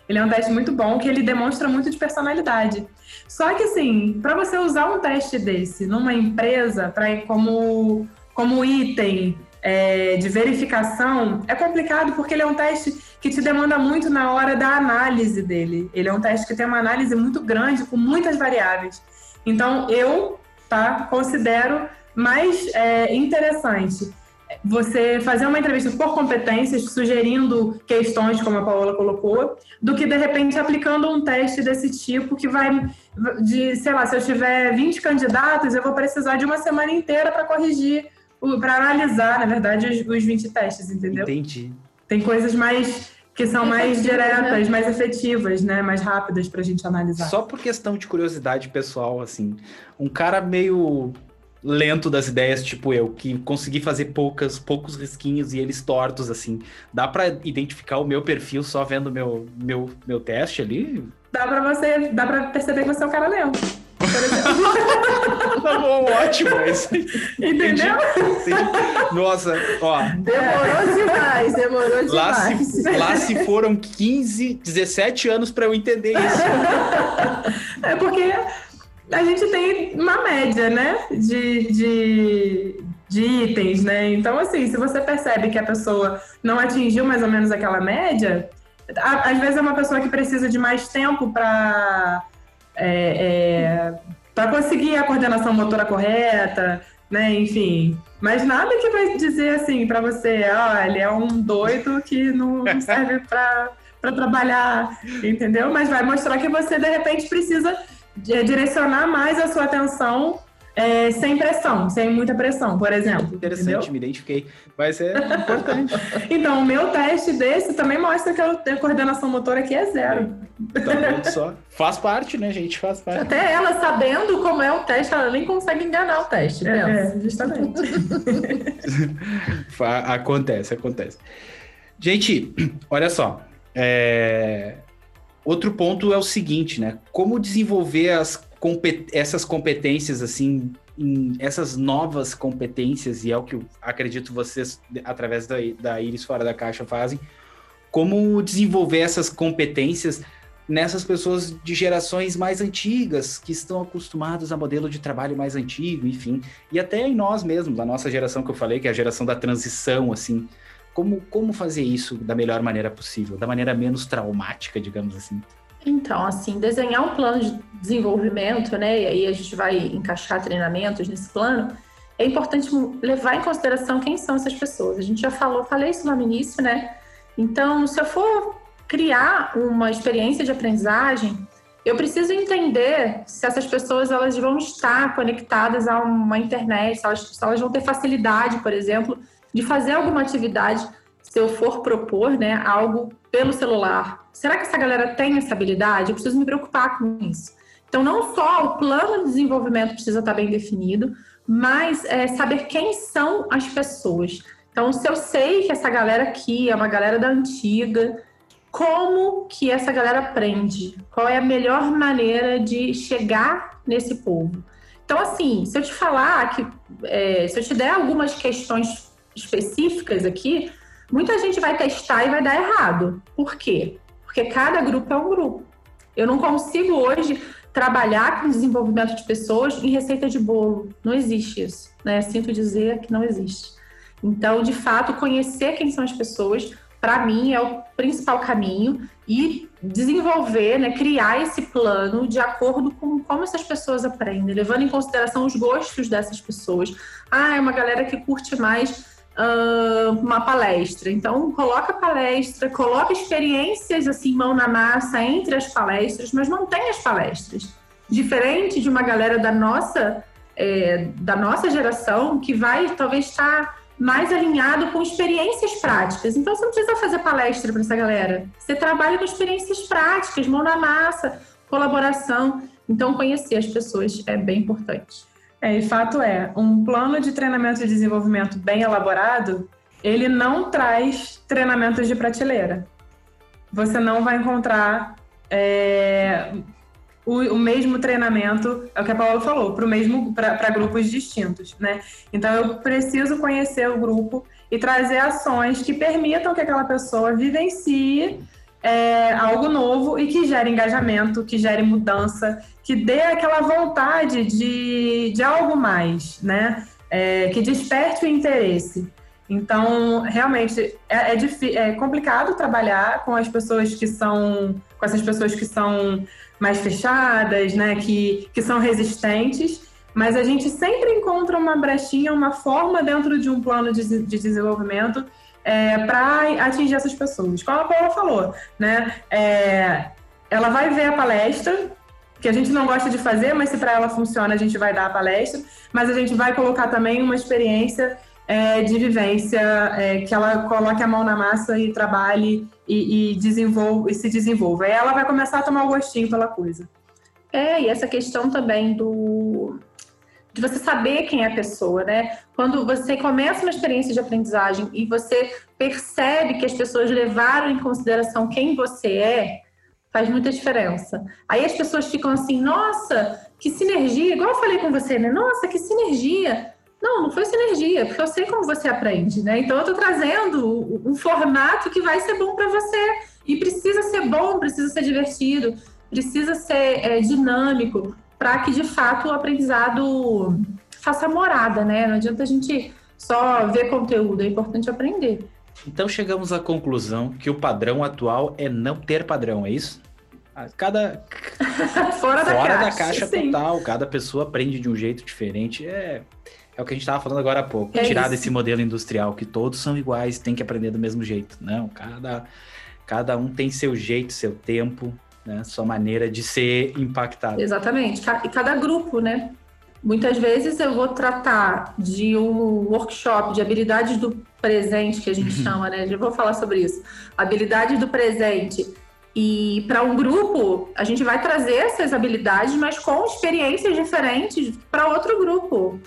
Speaker 3: Ele é um teste muito bom, que ele demonstra muito de personalidade. Só que, assim, para você usar um teste desse numa empresa para como, como item é, de verificação, é complicado porque ele é um teste que te demanda muito na hora da análise dele. Ele é um teste que tem uma análise muito grande, com muitas variáveis. Então, eu tá, considero mais é, interessante você fazer uma entrevista por competências, sugerindo questões, como a Paola colocou, do que de repente aplicando um teste desse tipo que vai de, sei lá, se eu tiver 20 candidatos, eu vou precisar de uma semana inteira para corrigir, para analisar, na verdade, os, os 20 testes, entendeu?
Speaker 1: Entendi.
Speaker 3: Tem coisas mais que são mais diretas, né? mais efetivas, né? Mais rápidas para a gente analisar.
Speaker 1: Só por questão de curiosidade pessoal, assim, um cara meio lento das ideias, tipo eu, que consegui fazer poucas, poucos risquinhos e eles tortos, assim. Dá para identificar o meu perfil só vendo meu, meu, meu teste ali?
Speaker 3: Dá para você, dá para perceber que você é um cara lento.
Speaker 1: tá bom, ótimo. É isso.
Speaker 3: Entendeu?
Speaker 1: Entendi. Nossa, ó.
Speaker 2: Demorou demais, demorou demais.
Speaker 1: Lá se, lá se foram 15, 17 anos para eu entender isso.
Speaker 3: É porque a gente tem uma média, né, de, de, de itens, né? Então, assim, se você percebe que a pessoa não atingiu mais ou menos aquela média, às vezes é uma pessoa que precisa de mais tempo para é, é, para conseguir a coordenação motora correta, né? Enfim, mas nada que vai dizer assim para você, ah, ele é um doido que não serve para trabalhar, entendeu? Mas vai mostrar que você de repente precisa direcionar mais a sua atenção é, sem pressão, sem muita pressão, por exemplo.
Speaker 1: Interessante, entendeu? me identifiquei. Vai ser importante.
Speaker 3: então, o meu teste desse também mostra que eu tenho coordenação motora aqui é zero.
Speaker 1: Tá só. Faz parte, né, gente? Faz parte.
Speaker 2: Até ela sabendo como é o teste, ela nem consegue enganar o teste.
Speaker 3: É, é justamente.
Speaker 1: acontece, acontece. Gente, olha só. É... Outro ponto é o seguinte, né? Como desenvolver as essas competências, assim, essas novas competências, e é o que eu acredito vocês, através da, da Iris Fora da Caixa, fazem, como desenvolver essas competências nessas pessoas de gerações mais antigas, que estão acostumados a modelo de trabalho mais antigo, enfim, e até em nós mesmos, da nossa geração que eu falei, que é a geração da transição, assim, como, como fazer isso da melhor maneira possível, da maneira menos traumática, digamos assim?
Speaker 2: Então, assim, desenhar um plano de desenvolvimento, né? E aí a gente vai encaixar treinamentos nesse plano. É importante levar em consideração quem são essas pessoas. A gente já falou, falei isso no início, né? Então, se eu for criar uma experiência de aprendizagem, eu preciso entender se essas pessoas elas vão estar conectadas a uma internet, se elas, se elas vão ter facilidade, por exemplo, de fazer alguma atividade, se eu for propor né, algo pelo celular. Será que essa galera tem essa habilidade? Eu preciso me preocupar com isso. Então, não só o plano de desenvolvimento precisa estar bem definido, mas é, saber quem são as pessoas. Então, se eu sei que essa galera aqui é uma galera da antiga, como que essa galera aprende? Qual é a melhor maneira de chegar nesse povo? Então, assim, se eu te falar que, é, se eu te der algumas questões específicas aqui, muita gente vai testar e vai dar errado. Por quê? Porque cada grupo é um grupo. Eu não consigo hoje trabalhar com desenvolvimento de pessoas em receita de bolo. Não existe isso. Né? Sinto dizer que não existe. Então, de fato, conhecer quem são as pessoas, para mim, é o principal caminho e desenvolver, né, criar esse plano de acordo com como essas pessoas aprendem, levando em consideração os gostos dessas pessoas. Ah, é uma galera que curte mais uh, uma palestra. Então, coloca palestra, coloca experiências assim, mão na massa entre as palestras, mas mantém as palestras. Diferente de uma galera da nossa, é, da nossa geração que vai talvez estar mais alinhado com experiências práticas. Então, você não precisa fazer palestra para essa galera. Você trabalha com experiências práticas, mão na massa, colaboração. Então, conhecer as pessoas é bem importante.
Speaker 3: É, e fato é, um plano de treinamento e desenvolvimento bem elaborado, ele não traz treinamentos de prateleira. Você não vai encontrar é, o, o, mesmo treinamento, é o que a Paula falou, para grupos distintos, né? Então eu preciso conhecer o grupo e trazer ações que permitam que aquela pessoa vivencie é, algo novo e que gere engajamento, que gere mudança, que dê aquela vontade de, de algo mais, né? É, que desperte o interesse. Então, realmente, é, é, é, complicado trabalhar com as pessoas que são, com essas pessoas que são mais fechadas, né? Que, que são resistentes, mas a gente sempre encontra uma brechinha, uma forma dentro de um plano de, de desenvolvimento é, para atingir essas pessoas. Como a Paula falou, né? É, ela vai ver a palestra, que a gente não gosta de fazer, mas se para ela funciona, a gente vai dar a palestra, mas a gente vai colocar também uma experiência é, de vivência, é, que ela coloque a mão na massa e trabalhe e, e, desenvolva, e se desenvolva. Aí ela vai começar a tomar o gostinho pela coisa.
Speaker 2: É, e essa questão também do de você saber quem é a pessoa, né? Quando você começa uma experiência de aprendizagem e você percebe que as pessoas levaram em consideração quem você é, faz muita diferença. Aí as pessoas ficam assim, nossa, que sinergia, igual eu falei com você, né? Nossa, que sinergia. Não, não foi sinergia, porque eu sei como você aprende, né? Então eu estou trazendo um formato que vai ser bom para você. E precisa ser bom, precisa ser divertido, precisa ser é, dinâmico, para que de fato o aprendizado faça morada, né? Não adianta a gente só ver conteúdo, é importante aprender.
Speaker 1: Então chegamos à conclusão que o padrão atual é não ter padrão, é isso? Ah, cada
Speaker 2: fora, da,
Speaker 1: fora
Speaker 2: caixa,
Speaker 1: da caixa total, cada pessoa aprende de um jeito diferente. É, é o que a gente estava falando agora há pouco. É Tirar isso. desse modelo industrial que todos são iguais, tem que aprender do mesmo jeito. Não, cada, cada um tem seu jeito, seu tempo, né? Sua maneira de ser impactado.
Speaker 2: Exatamente. E cada grupo, né? Muitas vezes eu vou tratar de um workshop de habilidades do presente, que a gente chama, né? Já vou falar sobre isso. Habilidades do presente. E para um grupo, a gente vai trazer essas habilidades, mas com experiências diferentes para outro grupo.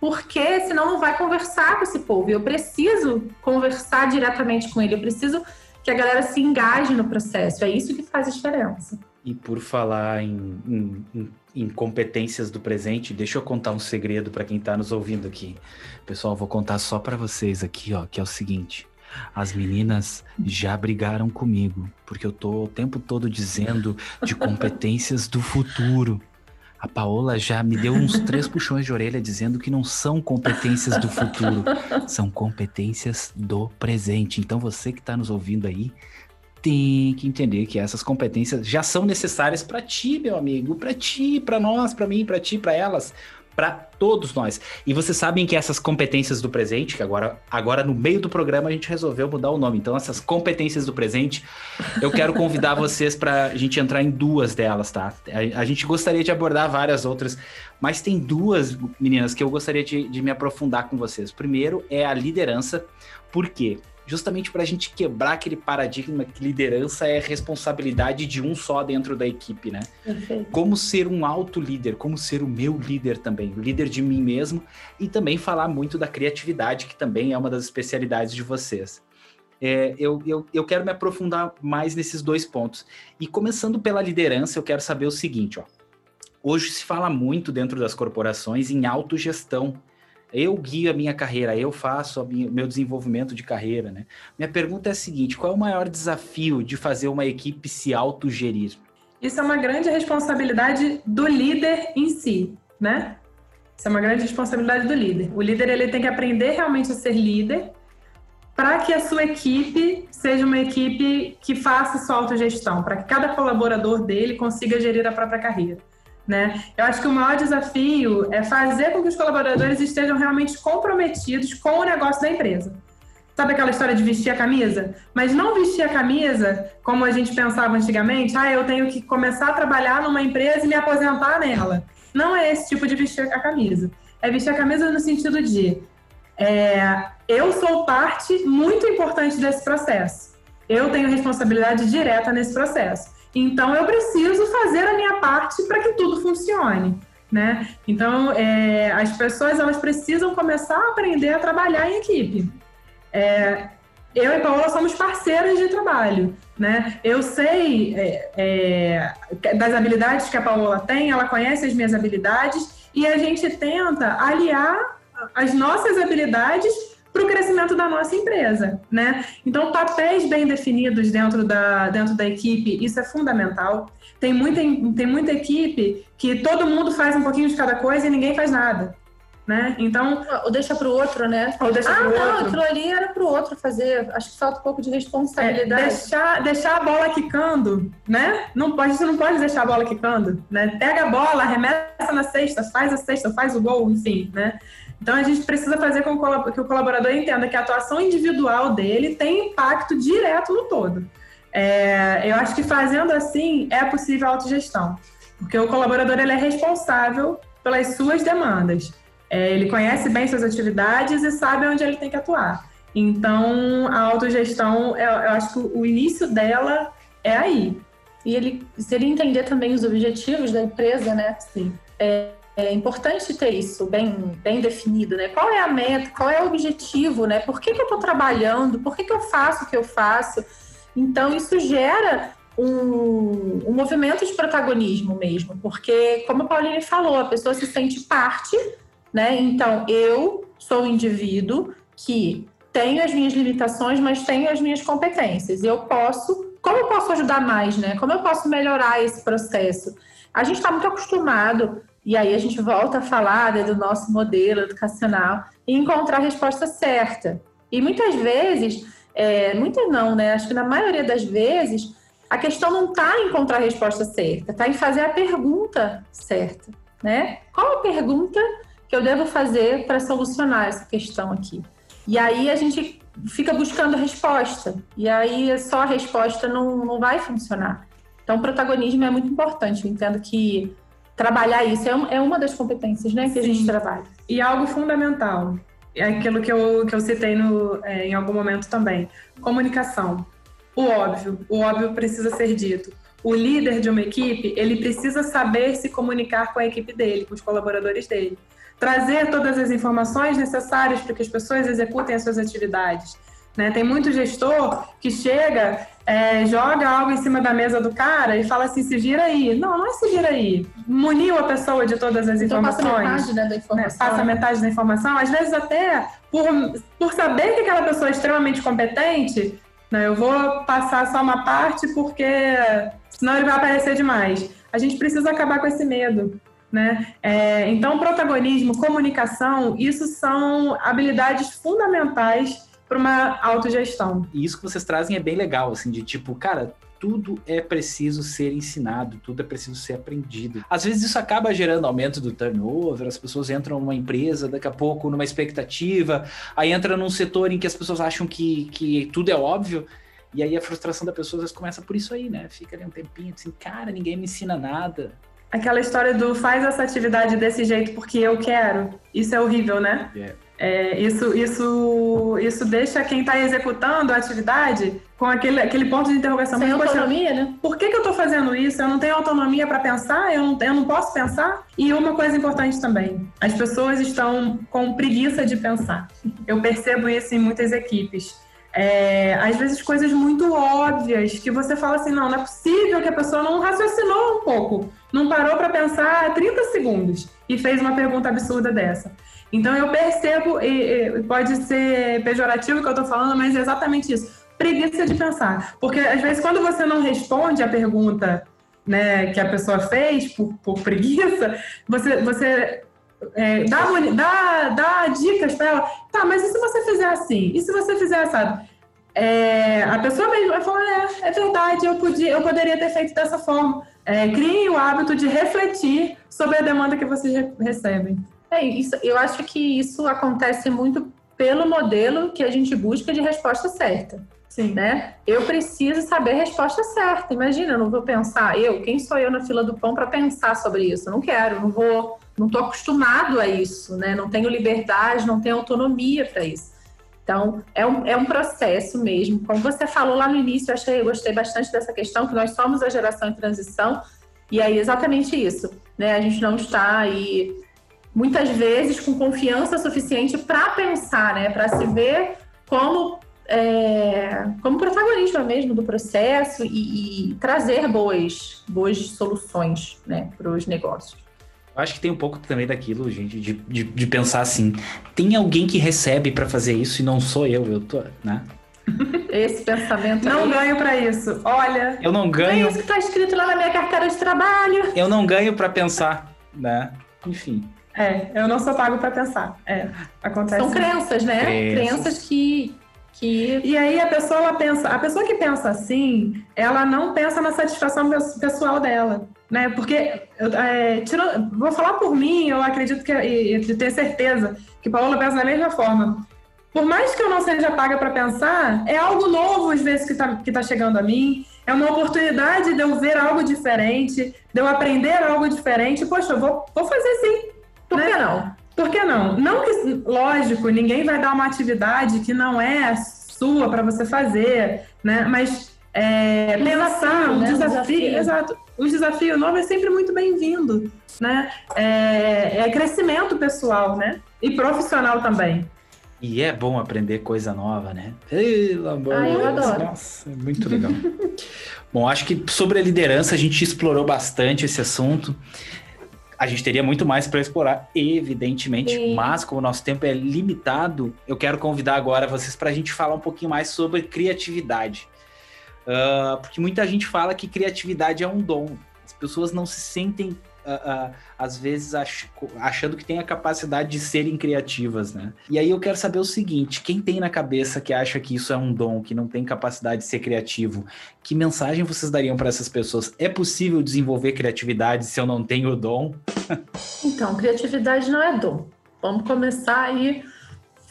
Speaker 2: Porque senão não vai conversar com esse povo. Eu preciso conversar diretamente com ele, eu preciso que a galera se engaje no processo. É isso que faz a diferença.
Speaker 1: E por falar em, em, em competências do presente, deixa eu contar um segredo para quem está nos ouvindo aqui. Pessoal, vou contar só para vocês aqui, ó, que é o seguinte. As meninas já brigaram comigo, porque eu tô o tempo todo dizendo de competências do futuro. A Paola já me deu uns três puxões de orelha dizendo que não são competências do futuro, são competências do presente. Então você que está nos ouvindo aí, tem que entender que essas competências já são necessárias para ti, meu amigo, para ti, para nós, para mim, para ti, para elas, para todos nós. E vocês sabem que essas competências do presente, que agora, agora no meio do programa a gente resolveu mudar o nome. Então, essas competências do presente, eu quero convidar vocês para a gente entrar em duas delas, tá? A, a, gente gostaria de abordar várias outras, mas tem duas, meninas, que eu gostaria de, de me aprofundar com vocês. Primeiro é a liderança. Por quê? Justamente para a gente quebrar aquele paradigma que liderança é responsabilidade de um só dentro da equipe, né? Perfeito. Como ser um alto líder, como ser o meu líder também, o líder de mim mesmo, e também falar muito da criatividade, que também é uma das especialidades de vocês. É, eu, eu, eu quero me aprofundar mais nesses dois pontos. E começando pela liderança, eu quero saber o seguinte, ó. Hoje se fala muito dentro das corporações em autogestão eu guio a minha carreira, eu faço o meu desenvolvimento de carreira, né? Minha pergunta é a seguinte: qual é o maior desafio de fazer uma equipe se autogerir?
Speaker 3: Isso é uma grande responsabilidade do líder em si, né? Isso é uma grande responsabilidade do líder. O líder ele tem que aprender realmente a ser líder para que a sua equipe seja uma equipe que faça sua autogestão, para que cada colaborador dele consiga gerir a própria carreira. Né? Eu acho que o maior desafio é fazer com que os colaboradores estejam realmente comprometidos com o negócio da empresa. Sabe aquela história de vestir a camisa? Mas não vestir a camisa como a gente pensava antigamente, ah, eu tenho que começar a trabalhar numa empresa e me aposentar nela. Não é esse tipo de vestir a camisa. É vestir a camisa no sentido de é, eu sou parte muito importante desse processo. Eu tenho responsabilidade direta nesse processo. Então, eu preciso fazer a minha parte para que tudo funcione. Né? Então, é, as pessoas elas precisam começar a aprender a trabalhar em equipe. É, eu e Paola somos parceiras de trabalho, né? Eu sei é, é, das habilidades que a Paola tem, ela conhece as minhas habilidades e a gente tenta aliar as nossas habilidades para o crescimento da nossa empresa, né? Então, papéis bem definidos dentro da, dentro da equipe, isso é fundamental. Tem muita, tem muita equipe que todo mundo faz um pouquinho de cada coisa e ninguém faz nada. Né? Então,
Speaker 2: ou deixa para o outro, né?
Speaker 3: Ou deixa
Speaker 2: ah,
Speaker 3: pro
Speaker 2: não,
Speaker 3: outro.
Speaker 2: aquilo ali era para o outro fazer. Acho que falta um pouco de responsabilidade.
Speaker 3: É, deixar, deixar a bola quicando, né? Não pode, você não pode deixar a bola quicando, né? Pega a bola, arremessa na cesta, faz a cesta, faz o gol, enfim, né? Então a gente precisa fazer com que o colaborador entenda que a atuação individual dele tem impacto direto no todo. É, eu acho que fazendo assim é possível a autogestão, porque o colaborador ele é responsável pelas suas demandas. É, ele conhece bem suas atividades e sabe onde ele tem que atuar. Então a autogestão, eu, eu acho que o início dela é aí.
Speaker 2: E ele, se ele entender também os objetivos da empresa, né? Sim. É, É importante ter isso bem, bem definido, né? Qual é a meta, qual é o objetivo, né? Por que, que eu estou trabalhando? Por que, que eu faço o que eu faço? Então, isso gera um, um movimento de protagonismo mesmo, porque, como a Pauline falou, a pessoa se sente parte, né? Então, eu sou um indivíduo que tenho as minhas limitações, mas tenho as minhas competências. E eu posso, como eu posso ajudar mais, né? Como eu posso melhorar esse processo? A gente está muito acostumado, e aí a gente volta a falar né, do nosso modelo educacional e encontrar a resposta certa. E muitas vezes, é, muitas não, né? Acho que na maioria das vezes, a questão não está em encontrar a resposta certa, está em fazer a pergunta certa, né? Qual a pergunta que eu devo fazer para solucionar essa questão aqui? E aí a gente fica buscando a resposta, e aí só a resposta não, não vai funcionar. Então, o protagonismo é muito importante. Eu entendo que trabalhar isso é, é uma das competências né, que Sim. a gente trabalha.
Speaker 3: E algo fundamental, é aquilo que eu, que eu citei no, é, em algum momento também: comunicação. O óbvio, o óbvio precisa ser dito. O líder de uma equipe, ele precisa saber se comunicar com a equipe dele, com os colaboradores dele. Trazer todas as informações necessárias para que as pessoas executem as suas atividades. Né? Tem muito gestor que chega, é, joga algo em cima da mesa do cara e fala assim, se vira aí. Não, não é se vira aí. Muniu a pessoa de todas as então, informações. Passa
Speaker 2: metade né, da informação. Né?
Speaker 3: Passa metade da informação. Às vezes até por, por saber que aquela pessoa é extremamente competente, né? Eu vou passar só uma parte porque senão ele vai aparecer demais. A gente precisa acabar com esse medo. Né? É, então, protagonismo, comunicação, isso são habilidades fundamentais para uma autogestão.
Speaker 1: E isso que vocês trazem é bem legal, assim, de tipo, cara, tudo é preciso ser ensinado, tudo é preciso ser aprendido. Às vezes isso acaba gerando aumento do turnover, as pessoas entram numa empresa, daqui a pouco numa expectativa, aí entra num setor em que as pessoas acham que, que tudo é óbvio, e aí a frustração da pessoa às vezes começa por isso aí, né? Fica ali um tempinho assim, cara, ninguém me ensina nada.
Speaker 3: Aquela história do faz essa atividade desse jeito porque eu quero, isso é horrível, né? Yeah. É, isso, isso, isso deixa quem está executando a atividade com aquele, aquele ponto de interrogação.
Speaker 2: Sem Mas, autonomia, poxa, né?
Speaker 3: Por que, que eu estou fazendo isso? Eu não tenho autonomia para pensar? Eu não, eu não posso pensar? E uma coisa importante também: as pessoas estão com preguiça de pensar. Eu percebo isso em muitas equipes. É, às vezes coisas muito óbvias que você fala assim, não, não é possível que a pessoa não raciocinou um pouco, não parou para pensar 30 segundos e fez uma pergunta absurda dessa. Então eu percebo, e, pode ser pejorativo o que eu estou falando, mas é exatamente isso. Preguiça de pensar. Porque às vezes quando você não responde a pergunta né, que a pessoa fez por, por preguiça, você, você é, dá, dá, dá dicas para ela. Tá, mas e se você fizer assim? E se você fizer assado? É, a pessoa mesmo vai falar, é, é verdade, eu, podia, eu poderia ter feito dessa forma. É, o hábito de refletir sobre a demanda que vocês recebem.
Speaker 2: É isso, eu acho que isso acontece muito pelo modelo que a gente busca de resposta certa. Sim. Né? Eu preciso saber a resposta certa. Imagina, eu não vou pensar, eu, quem sou eu na fila do pão para pensar sobre isso? Eu não quero, não vou, não estou acostumado a isso, né? Não tenho liberdade, não tenho autonomia para isso. Então, é um, é um processo mesmo. Como você falou lá no início, eu, achei, eu gostei bastante dessa questão, que nós somos a geração em transição, e aí exatamente isso. Né? A gente não está aí muitas vezes com confiança suficiente para pensar, né, para se ver como é, como protagonista mesmo do processo e, e trazer boas boas soluções, né, para os negócios.
Speaker 1: Eu acho que tem um pouco também daquilo, gente, de, de, de pensar assim: tem alguém que recebe para fazer isso e não sou eu, eu tô, né?
Speaker 2: Esse pensamento.
Speaker 3: Não aí. ganho para isso. Olha.
Speaker 1: Eu não ganho.
Speaker 2: É isso que está escrito lá na minha carteira de trabalho.
Speaker 1: Eu não ganho para pensar, né? Enfim.
Speaker 3: É, eu não sou pago para pensar. É, acontece.
Speaker 2: São crenças, né? Crenças, crenças que, que.
Speaker 3: E aí a pessoa ela pensa, a pessoa que pensa assim, ela não pensa na satisfação pessoal dela. Né? Porque, é, tiro, vou falar por mim, eu acredito que, e, e tenho certeza que Paola pensa da mesma forma. Por mais que eu não seja paga para pensar, é algo novo às vezes que está que tá chegando a mim. É uma oportunidade de eu ver algo diferente, de eu aprender algo diferente. Poxa, eu vou, vou fazer sim.
Speaker 2: Por né? que não?
Speaker 3: Por que não? Não que, lógico, ninguém vai dar uma atividade que não é sua para você fazer, né? Mas é, pensar, o né? desafio, desafio, exato, o desafio novo é sempre muito bem-vindo, né? É, é crescimento pessoal, né? E profissional também.
Speaker 1: E é bom aprender coisa nova, né? Pelo amor
Speaker 2: de Deus.
Speaker 1: Nossa, é muito legal. bom, acho que sobre a liderança a gente explorou bastante esse assunto. A gente teria muito mais para explorar, evidentemente, Sim. mas como o nosso tempo é limitado, eu quero convidar agora vocês para a gente falar um pouquinho mais sobre criatividade. Uh, porque muita gente fala que criatividade é um dom. As pessoas não se sentem uh, uh, às vezes ach achando que tem a capacidade de serem criativas, né? E aí eu quero saber o seguinte: quem tem na cabeça que acha que isso é um dom, que não tem capacidade de ser criativo, que mensagem vocês dariam para essas pessoas? É possível desenvolver criatividade se eu não tenho o dom?
Speaker 2: então, criatividade não é dom. Vamos começar aí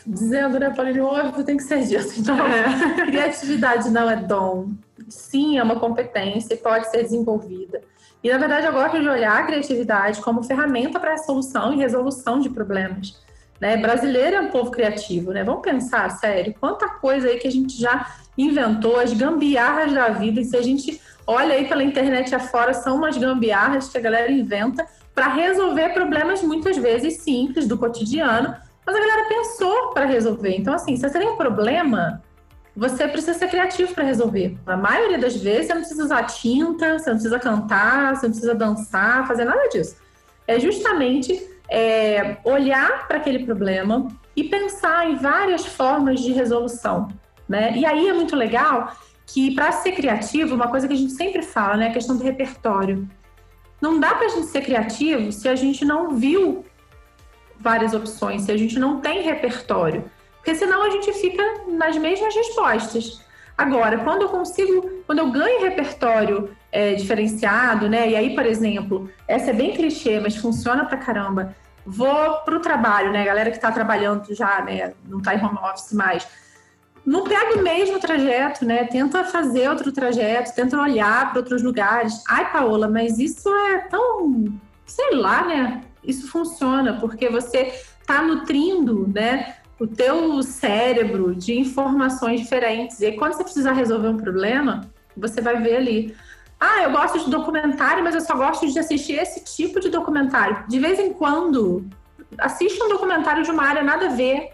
Speaker 2: dizendo, né, Pauline, óbvio, tem que ser dito. Então, é. criatividade não é dom. Sim, é uma competência e pode ser desenvolvida. E, na verdade, eu gosto de olhar a criatividade como ferramenta para a solução e resolução de problemas. Né? Brasileiro é um povo criativo, né? Vamos pensar, sério, quanta coisa aí que a gente já inventou, as gambiarras da vida, e se a gente olha aí pela internet afora, são umas gambiarras que a galera inventa para resolver problemas muitas vezes simples do cotidiano, mas a galera pensou para resolver. Então, assim, se você tem um problema, você precisa ser criativo para resolver. A maioria das vezes você não precisa usar tinta, você não precisa cantar, você não precisa dançar, fazer nada disso. É justamente é, olhar para aquele problema e pensar em várias formas de resolução. Né? E aí é muito legal que, para ser criativo, uma coisa que a gente sempre fala, né, é a questão do repertório. Não dá para a gente ser criativo se a gente não viu várias opções, se a gente não tem repertório. Porque senão a gente fica nas mesmas respostas. Agora, quando eu consigo, quando eu ganho repertório é, diferenciado, né? E aí, por exemplo, essa é bem clichê, mas funciona pra caramba. Vou pro trabalho, né? Galera que tá trabalhando já, né? Não tá em home office mais. Não pega o mesmo trajeto, né? Tenta fazer outro trajeto, tenta olhar para outros lugares. Ai, Paola, mas isso é tão, sei lá, né? Isso funciona porque você tá nutrindo, né? O teu cérebro de informações diferentes. E aí, quando você precisar resolver um problema, você vai ver ali. Ah, eu gosto de documentário, mas eu só gosto de assistir esse tipo de documentário. De vez em quando, assiste um documentário de uma área nada a ver,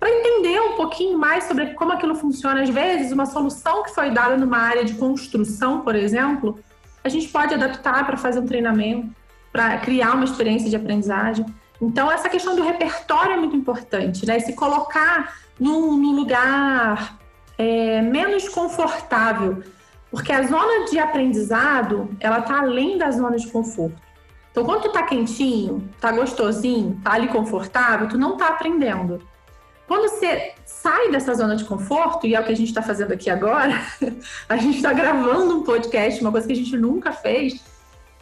Speaker 2: para entender um pouquinho mais sobre como aquilo funciona. Às vezes, uma solução que foi dada numa área de construção, por exemplo, a gente pode adaptar para fazer um treinamento, para criar uma experiência de aprendizagem. Então, essa questão do repertório é muito importante, né? Se colocar num, num lugar é, menos confortável, porque a zona de aprendizado, ela tá além da zona de conforto. Então, quando tu tá quentinho, tá gostosinho, tá ali confortável, tu não tá aprendendo. Quando você sai dessa zona de conforto, e é o que a gente está fazendo aqui agora, a gente está gravando um podcast, uma coisa que a gente nunca fez,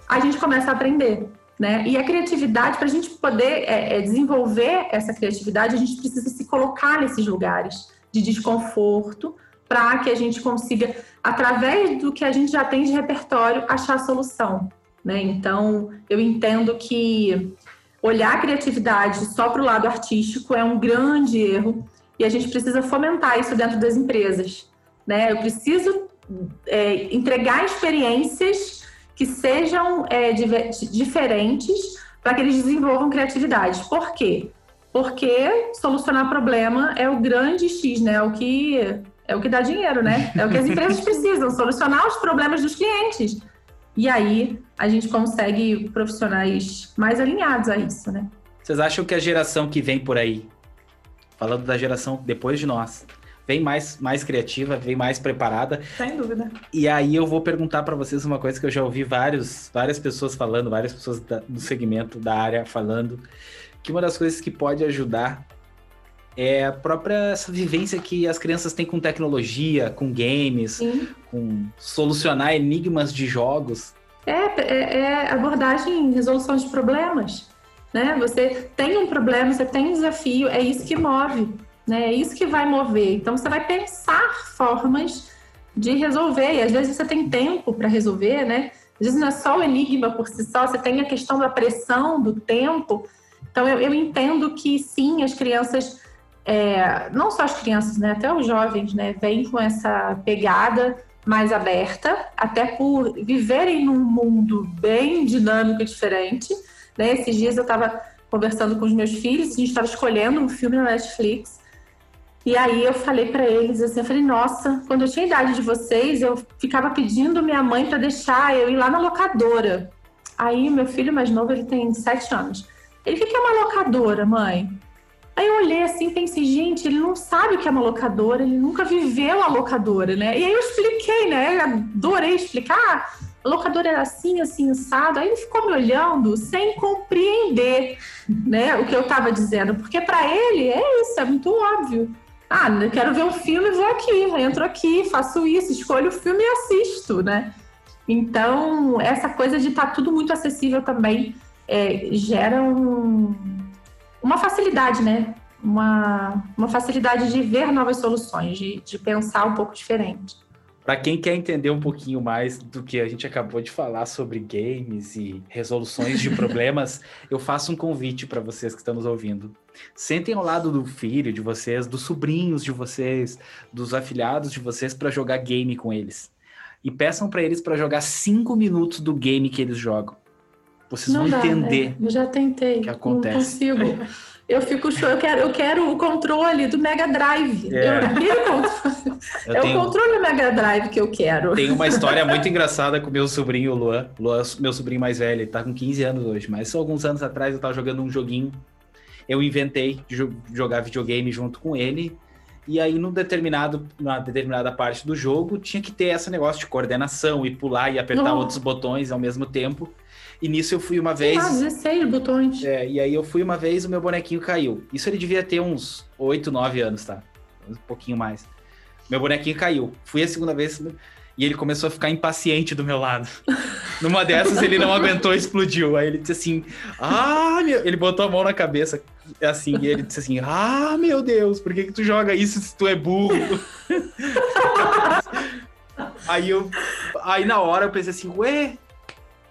Speaker 2: a gente começa a aprender. Né? E a criatividade, para a gente poder é, é, desenvolver essa criatividade, a gente precisa se colocar nesses lugares de desconforto para que a gente consiga, através do que a gente já tem de repertório, achar a solução. Né? Então, eu entendo que olhar a criatividade só para o lado artístico é um grande erro e a gente precisa fomentar isso dentro das empresas. Né? Eu preciso é, entregar experiências que sejam é, diferentes para que eles desenvolvam criatividade. Por quê? Porque solucionar problema é o grande X, né? É o que é o que dá dinheiro, né? É o que as empresas precisam, solucionar os problemas dos clientes. E aí a gente consegue profissionais mais alinhados a isso, né?
Speaker 1: Vocês acham que a geração que vem por aí, falando da geração depois de nós, vem mais, mais criativa, vem mais preparada.
Speaker 3: Sem dúvida.
Speaker 1: E aí eu vou perguntar para vocês uma coisa que eu já ouvi vários, várias pessoas falando, várias pessoas da, do segmento da área falando, que uma das coisas que pode ajudar é a própria essa vivência que as crianças têm com tecnologia, com games, Sim. com solucionar enigmas de jogos.
Speaker 2: É, é, é abordagem em resolução de problemas. Né? Você tem um problema, você tem um desafio, é isso que move. Né? É isso que vai mover. Então você vai pensar formas de resolver. E às vezes você tem tempo para resolver, né? Às vezes não é só o enigma por si só, você tem a questão da pressão, do tempo. Então eu, eu entendo que sim, as crianças, é, não só as crianças, né? Até os jovens, né? Vêm com essa pegada mais aberta, até por viverem num mundo bem dinâmico e diferente. Né? Esses dias eu estava conversando com os meus filhos, a gente estava escolhendo um filme na Netflix. E aí eu falei para eles assim, eu falei, nossa, quando eu tinha idade de vocês, eu ficava pedindo minha mãe para deixar eu ir lá na locadora. Aí meu filho mais novo, ele tem sete anos. Ele, o que é uma locadora, mãe? Aí eu olhei assim e pensei, gente, ele não sabe o que é uma locadora, ele nunca viveu a locadora, né? E aí eu expliquei, né? Eu adorei explicar. A locadora era assim, assim, assado. Aí ele ficou me olhando sem compreender, né? O que eu estava dizendo, porque para ele é isso, é muito óbvio. Ah, eu quero ver um filme, vou aqui, entro aqui, faço isso, escolho o filme e assisto, né? Então, essa coisa de estar tá tudo muito acessível também é, gera um, uma facilidade, né? Uma, uma facilidade de ver novas soluções, de, de pensar um pouco diferente.
Speaker 1: Para quem quer entender um pouquinho mais do que a gente acabou de falar sobre games e resoluções de problemas, eu faço um convite para vocês que estão nos ouvindo. Sentem ao lado do filho de vocês, dos sobrinhos de vocês, dos afilhados de vocês para jogar game com eles. E peçam para eles para jogar cinco minutos do game que eles jogam. Vocês não vão dá, entender.
Speaker 2: Né? Eu já tentei.
Speaker 1: O que acontece.
Speaker 2: Não consigo. Eu fico eu quero, eu quero o controle do Mega Drive. É. Eu controle. Eu é tenho... o controle do Mega Drive que eu quero.
Speaker 1: Tem uma história muito engraçada com meu sobrinho, Luan. Luan, meu sobrinho mais velho, ele tá com 15 anos hoje, mas só alguns anos atrás eu tava jogando um joguinho. Eu inventei de jogar videogame junto com ele. E aí, num determinado, numa determinada parte do jogo, tinha que ter esse negócio de coordenação e pular e apertar outros botões ao mesmo tempo. E nisso eu fui uma vez. Ah,
Speaker 2: 16 botões.
Speaker 1: É, e aí eu fui uma vez o meu bonequinho caiu. Isso ele devia ter uns 8, 9 anos, tá? Um pouquinho mais. Meu bonequinho caiu. Fui a segunda vez e ele começou a ficar impaciente do meu lado. Numa dessas ele não aguentou e explodiu. Aí ele disse assim: Ah, meu... ele botou a mão na cabeça assim, e ele disse assim: Ah, meu Deus, por que, que tu joga isso se tu é burro? aí eu. Aí na hora eu pensei assim, ué,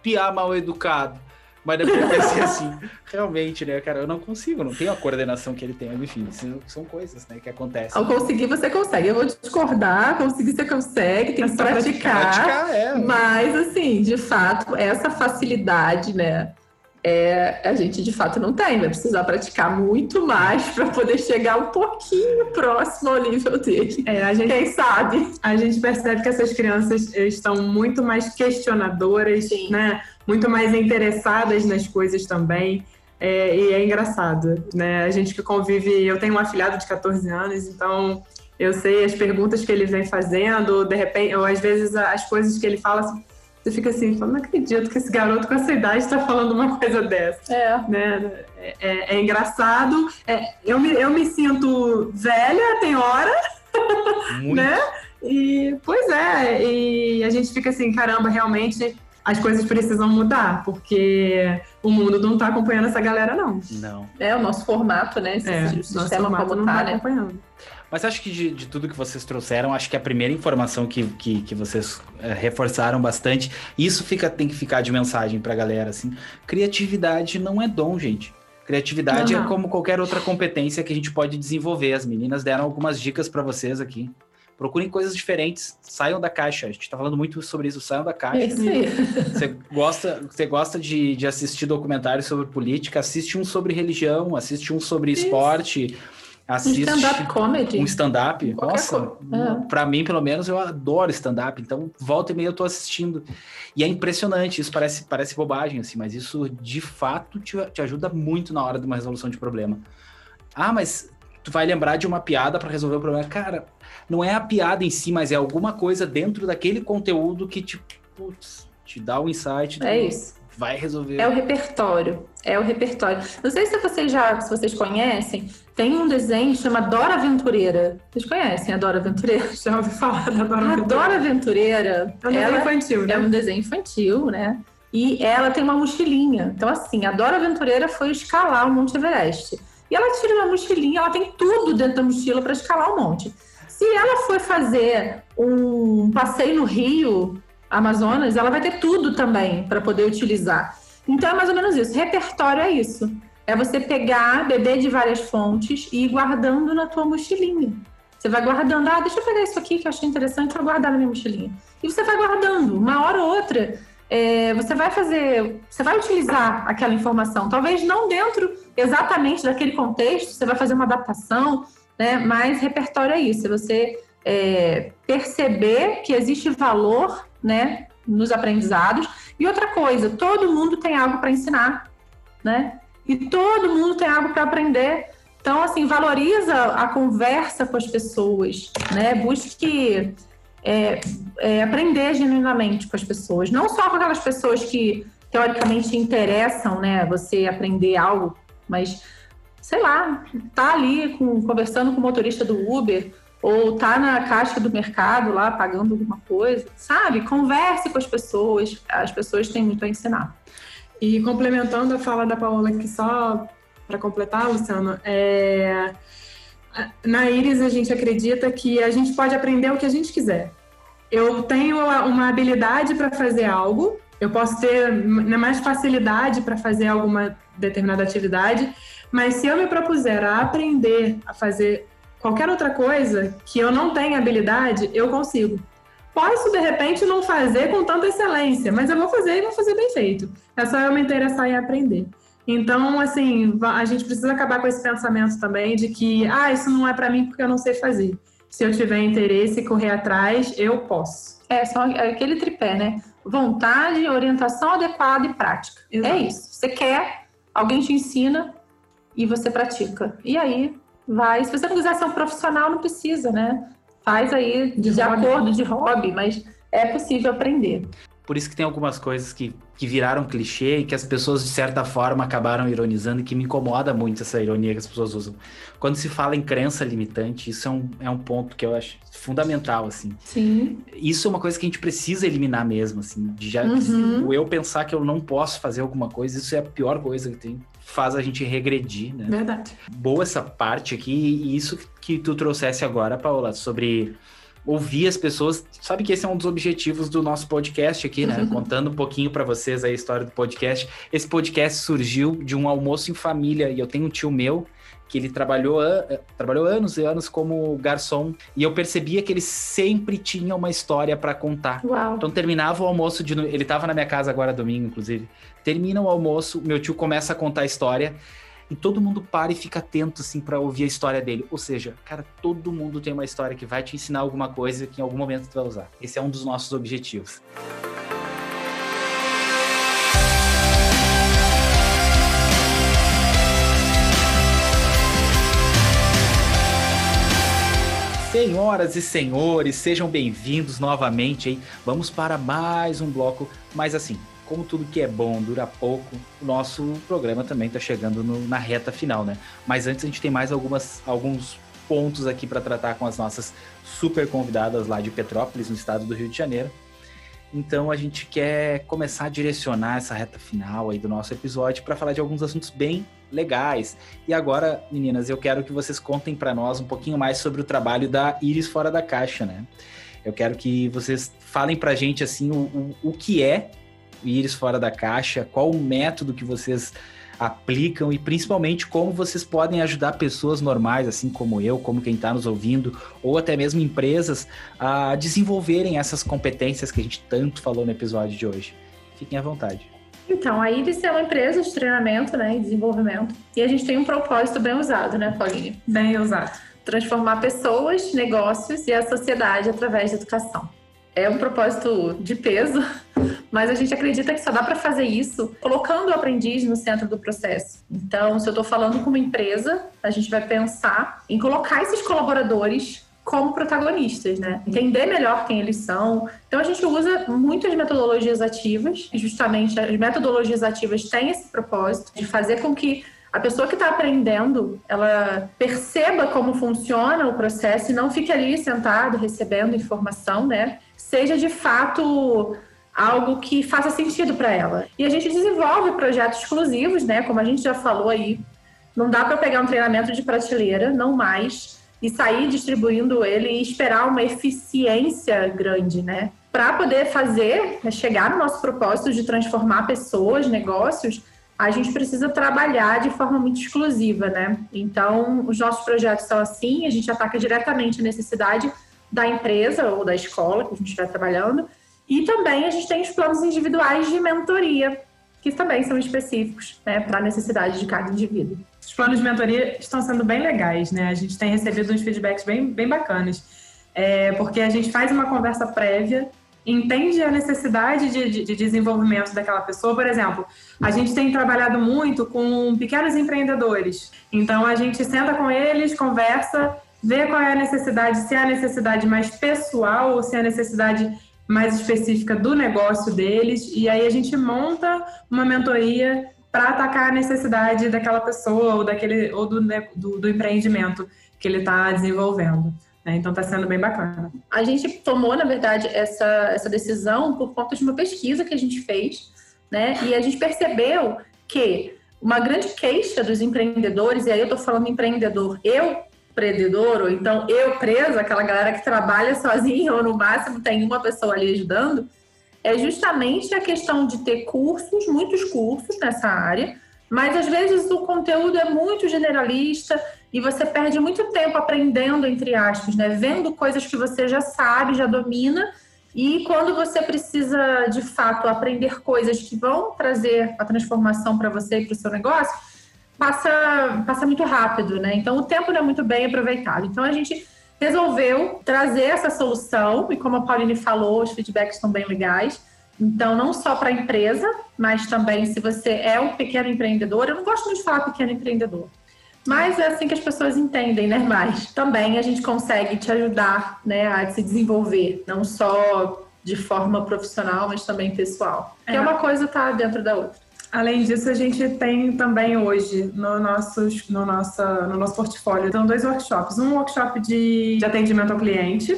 Speaker 1: piar mal educado. Mas depois eu pensei assim, realmente, né, cara, eu não consigo, não tenho a coordenação que ele tem, enfim, são coisas, né, que acontecem.
Speaker 2: Ao conseguir, você consegue. Eu vou discordar, conseguir você consegue, tem que praticar. praticar é. Mas, assim, de fato, essa facilidade, né, é, a gente de fato não tem, vai precisar praticar muito mais para poder chegar um pouquinho próximo ao nível dele.
Speaker 3: É, a gente, Quem sabe? A gente percebe que essas crianças estão muito mais questionadoras, Sim. né? Muito mais interessadas nas coisas também. É, e é engraçado, né? A gente que convive, eu tenho um afilhado de 14 anos, então eu sei as perguntas que ele vem fazendo, de repente, ou às vezes as coisas que ele fala assim, você fica assim, não acredito que esse garoto com essa idade está falando uma coisa dessa.
Speaker 2: É.
Speaker 3: Né? É, é, é engraçado. É, eu, me, eu me sinto velha, tem hora, né? E, pois é, e a gente fica assim, caramba, realmente as coisas precisam mudar, porque o mundo não está acompanhando essa galera, não.
Speaker 1: Não.
Speaker 2: É, o nosso formato, né? Esse é, sistema como
Speaker 3: não
Speaker 2: tá,
Speaker 3: tá
Speaker 2: né?
Speaker 3: acompanhando.
Speaker 1: Mas acho que de, de, tudo que vocês trouxeram, acho que a primeira informação que, que, que vocês é, reforçaram bastante, isso fica, tem que ficar de mensagem pra galera, assim. Criatividade não é dom, gente. Criatividade uhum. é como qualquer outra competência que a gente pode desenvolver. As meninas deram algumas dicas para vocês aqui. Procurem coisas diferentes, saiam da caixa. A gente tá falando muito sobre isso, saiam da caixa.
Speaker 2: Aí.
Speaker 1: Você gosta, você gosta de, de assistir documentários sobre política, assiste um sobre religião, assiste um sobre isso. esporte assiste
Speaker 2: um stand-up comedy.
Speaker 1: Um stand-up. Nossa, é. pra mim, pelo menos, eu adoro stand-up. Então, volta e meia eu tô assistindo. E é impressionante, isso parece, parece bobagem, assim, mas isso de fato te, te ajuda muito na hora de uma resolução de problema. Ah, mas tu vai lembrar de uma piada para resolver o problema. Cara, não é a piada em si, mas é alguma coisa dentro daquele conteúdo que te, putz, te dá o um insight.
Speaker 2: É isso
Speaker 1: vai resolver.
Speaker 2: É o repertório. É o repertório. Não sei se vocês já, se vocês conhecem, tem um desenho que chama Dora Aventureira. Vocês conhecem a Dora Aventureira?
Speaker 3: Já ouvi falar da Dora Aventureira.
Speaker 2: A Dora Aventureira
Speaker 3: é um desenho infantil, né?
Speaker 2: É um desenho infantil, né? E ela tem uma mochilinha. Então, assim, a Dora Aventureira foi escalar o Monte Everest. E ela tira uma mochilinha, ela tem tudo dentro da mochila para escalar o monte. Se ela for fazer um passeio no Rio, Amazonas, ela vai ter tudo também para poder utilizar. Então é mais ou menos isso. Repertório é isso. É você pegar, beber de várias fontes e ir guardando na tua mochilinha. Você vai guardando, ah, deixa eu pegar isso aqui que eu achei interessante para guardar na minha mochilinha. E você vai guardando, uma hora ou outra, é, você vai fazer, você vai utilizar aquela informação, talvez não dentro exatamente daquele contexto, você vai fazer uma adaptação, né? Mas repertório é isso, é você é, perceber que existe valor, né, nos aprendizados. E outra coisa, todo mundo tem algo para ensinar, né? E todo mundo tem algo para aprender. Então, assim, valoriza a conversa com as pessoas, né? Busque é, é, aprender genuinamente com as pessoas, não só com aquelas pessoas que teoricamente interessam, né? Você aprender algo, mas sei lá, tá ali com, conversando com o motorista do Uber ou tá na caixa do mercado lá pagando alguma coisa, sabe? Converse com as pessoas, as pessoas têm muito a ensinar.
Speaker 3: E complementando a fala da Paola aqui só para completar, Luciano, é... na Iris a gente acredita que a gente pode aprender o que a gente quiser. Eu tenho uma habilidade para fazer algo, eu posso ter mais facilidade para fazer alguma determinada atividade, mas se eu me propuser a aprender a fazer qualquer outra coisa que eu não tenha habilidade, eu consigo. Posso, de repente, não fazer com tanta excelência, mas eu vou fazer e vou fazer bem feito. É só eu me interessar em aprender. Então, assim, a gente precisa acabar com esse pensamento também de que, ah, isso não é para mim porque eu não sei fazer. Se eu tiver interesse e correr atrás, eu posso.
Speaker 2: É, só aquele tripé, né? Vontade, orientação adequada e prática. É Exato. É isso. Você quer, alguém te ensina e você pratica. E aí vai. Se você não quiser ser um profissional, não precisa, né? Faz aí de, de acordo, de hobby, mas é possível aprender.
Speaker 1: Por isso que tem algumas coisas que, que viraram clichê e que as pessoas, de certa forma, acabaram ironizando e que me incomoda muito essa ironia que as pessoas usam. Quando se fala em crença limitante, isso é um, é um ponto que eu acho fundamental, assim.
Speaker 2: Sim.
Speaker 1: Isso é uma coisa que a gente precisa eliminar mesmo, assim. De já, uhum. o eu pensar que eu não posso fazer alguma coisa, isso é a pior coisa que tem faz a gente regredir, né?
Speaker 2: Verdade.
Speaker 1: Boa essa parte aqui e isso que tu trouxesse agora, Paula, sobre ouvir as pessoas. Sabe que esse é um dos objetivos do nosso podcast aqui, né? Uhum. Contando um pouquinho para vocês a história do podcast. Esse podcast surgiu de um almoço em família e eu tenho um tio meu que ele trabalhou, eh, trabalhou anos e anos como garçom e eu percebia que ele sempre tinha uma história para contar.
Speaker 2: Uau.
Speaker 1: Então terminava o almoço de ele estava na minha casa agora domingo, inclusive. Termina o almoço, meu tio começa a contar a história e todo mundo para e fica atento assim para ouvir a história dele. Ou seja, cara, todo mundo tem uma história que vai te ensinar alguma coisa que em algum momento tu vai usar. Esse é um dos nossos objetivos. Senhoras e senhores, sejam bem-vindos novamente aí. Vamos para mais um bloco, mas assim, como tudo que é bom dura pouco, o nosso programa também está chegando no, na reta final, né? Mas antes a gente tem mais algumas, alguns pontos aqui para tratar com as nossas super convidadas lá de Petrópolis, no estado do Rio de Janeiro. Então a gente quer começar a direcionar essa reta final aí do nosso episódio para falar de alguns assuntos bem legais. E agora, meninas, eu quero que vocês contem para nós um pouquinho mais sobre o trabalho da Iris Fora da Caixa, né? Eu quero que vocês falem para a gente assim o, o, o que é Iris Fora da Caixa, qual o método que vocês aplicam e principalmente como vocês podem ajudar pessoas normais, assim como eu, como quem está nos ouvindo, ou até mesmo empresas, a desenvolverem essas competências que a gente tanto falou no episódio de hoje. Fiquem à vontade.
Speaker 2: Então, a Iris é uma empresa de treinamento né, e desenvolvimento. E a gente tem um propósito bem usado, né, Paulinha?
Speaker 3: Bem usado.
Speaker 2: Transformar pessoas, negócios e a sociedade através da educação. É um propósito de peso, mas a gente acredita que só dá para fazer isso colocando o aprendiz no centro do processo. Então, se eu estou falando com uma empresa, a gente vai pensar em colocar esses colaboradores como protagonistas, né? Entender melhor quem eles são. Então a gente usa muitas metodologias ativas, justamente as metodologias ativas têm esse propósito de fazer com que a pessoa que está aprendendo, ela perceba como funciona o processo e não fique ali sentado recebendo informação, né? Seja de fato algo que faça sentido para ela. E a gente desenvolve projetos exclusivos, né? Como a gente já falou aí, não dá para pegar um treinamento de prateleira, não mais e sair distribuindo ele e esperar uma eficiência grande, né? Para poder fazer, né, chegar no nosso propósito de transformar pessoas, negócios, a gente precisa trabalhar de forma muito exclusiva, né? Então, os nossos projetos são assim, a gente ataca diretamente a necessidade da empresa ou da escola que a gente estiver trabalhando, e também a gente tem os planos individuais de mentoria, que também são específicos né, para a necessidade de cada indivíduo.
Speaker 3: Os planos de mentoria estão sendo bem legais, né? A gente tem recebido uns feedbacks bem, bem bacanas, é, porque a gente faz uma conversa prévia, entende a necessidade de, de, de desenvolvimento daquela pessoa. Por exemplo, a gente tem trabalhado muito com pequenos empreendedores, então a gente senta com eles, conversa, vê qual é a necessidade, se é a necessidade mais pessoal ou se é a necessidade mais específica do negócio deles, e aí a gente monta uma mentoria para atacar a necessidade daquela pessoa ou daquele ou do, do, do empreendimento que ele está desenvolvendo. Né? Então está sendo bem bacana.
Speaker 2: A gente tomou, na verdade, essa, essa decisão por conta de uma pesquisa que a gente fez, né? E a gente percebeu que uma grande queixa dos empreendedores, e aí eu estou falando empreendedor, eu empreendedor, ou então eu presa, aquela galera que trabalha sozinha, ou no máximo tem uma pessoa ali ajudando, é justamente a questão de ter cursos, muitos cursos nessa área, mas às vezes o conteúdo é muito generalista e você perde muito tempo aprendendo, entre aspas, né? Vendo coisas que você já sabe, já domina, e quando você precisa de fato aprender coisas que vão trazer a transformação para você e para o seu negócio, passa, passa muito rápido, né? Então o tempo não é muito bem aproveitado. Então a gente resolveu trazer essa solução, e como a Pauline falou, os feedbacks estão bem legais. Então, não só para a empresa, mas também se você é um pequeno empreendedor. Eu não gosto muito de falar pequeno empreendedor, mas é assim que as pessoas entendem, né? Mas também a gente consegue te ajudar né, a se desenvolver, não só de forma profissional, mas também pessoal. É. Que é uma coisa tá dentro da outra.
Speaker 3: Além disso, a gente tem também hoje no, nossos, no, nossa, no nosso portfólio então, dois workshops. Um workshop de, de atendimento ao cliente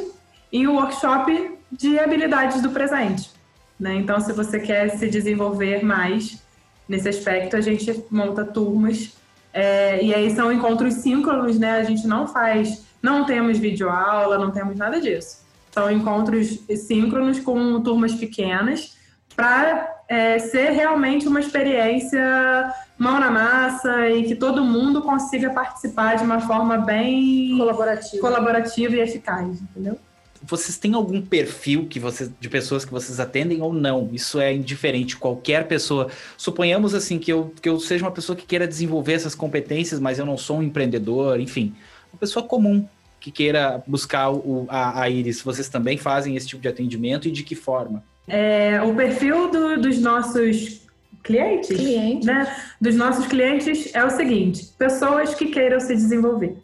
Speaker 3: e o um workshop de habilidades do presente. Né? Então, se você quer se desenvolver mais nesse aspecto, a gente monta turmas. É, e aí são encontros síncronos, né? A gente não faz, não temos videoaula, não temos nada disso. São encontros síncronos com turmas pequenas para é, ser realmente uma experiência mão na massa e que todo mundo consiga participar de uma forma bem
Speaker 2: colaborativa,
Speaker 3: colaborativa e eficaz, entendeu?
Speaker 1: Vocês têm algum perfil que você, de pessoas que vocês atendem ou não? Isso é indiferente. Qualquer pessoa. Suponhamos assim que eu, que eu seja uma pessoa que queira desenvolver essas competências, mas eu não sou um empreendedor, enfim. Uma pessoa comum que queira buscar o, a, a Iris. Vocês também fazem esse tipo de atendimento e de que forma?
Speaker 3: É, o perfil do, dos nossos clientes,
Speaker 2: clientes.
Speaker 3: Né? Dos nossos clientes é o seguinte: pessoas que queiram se desenvolver.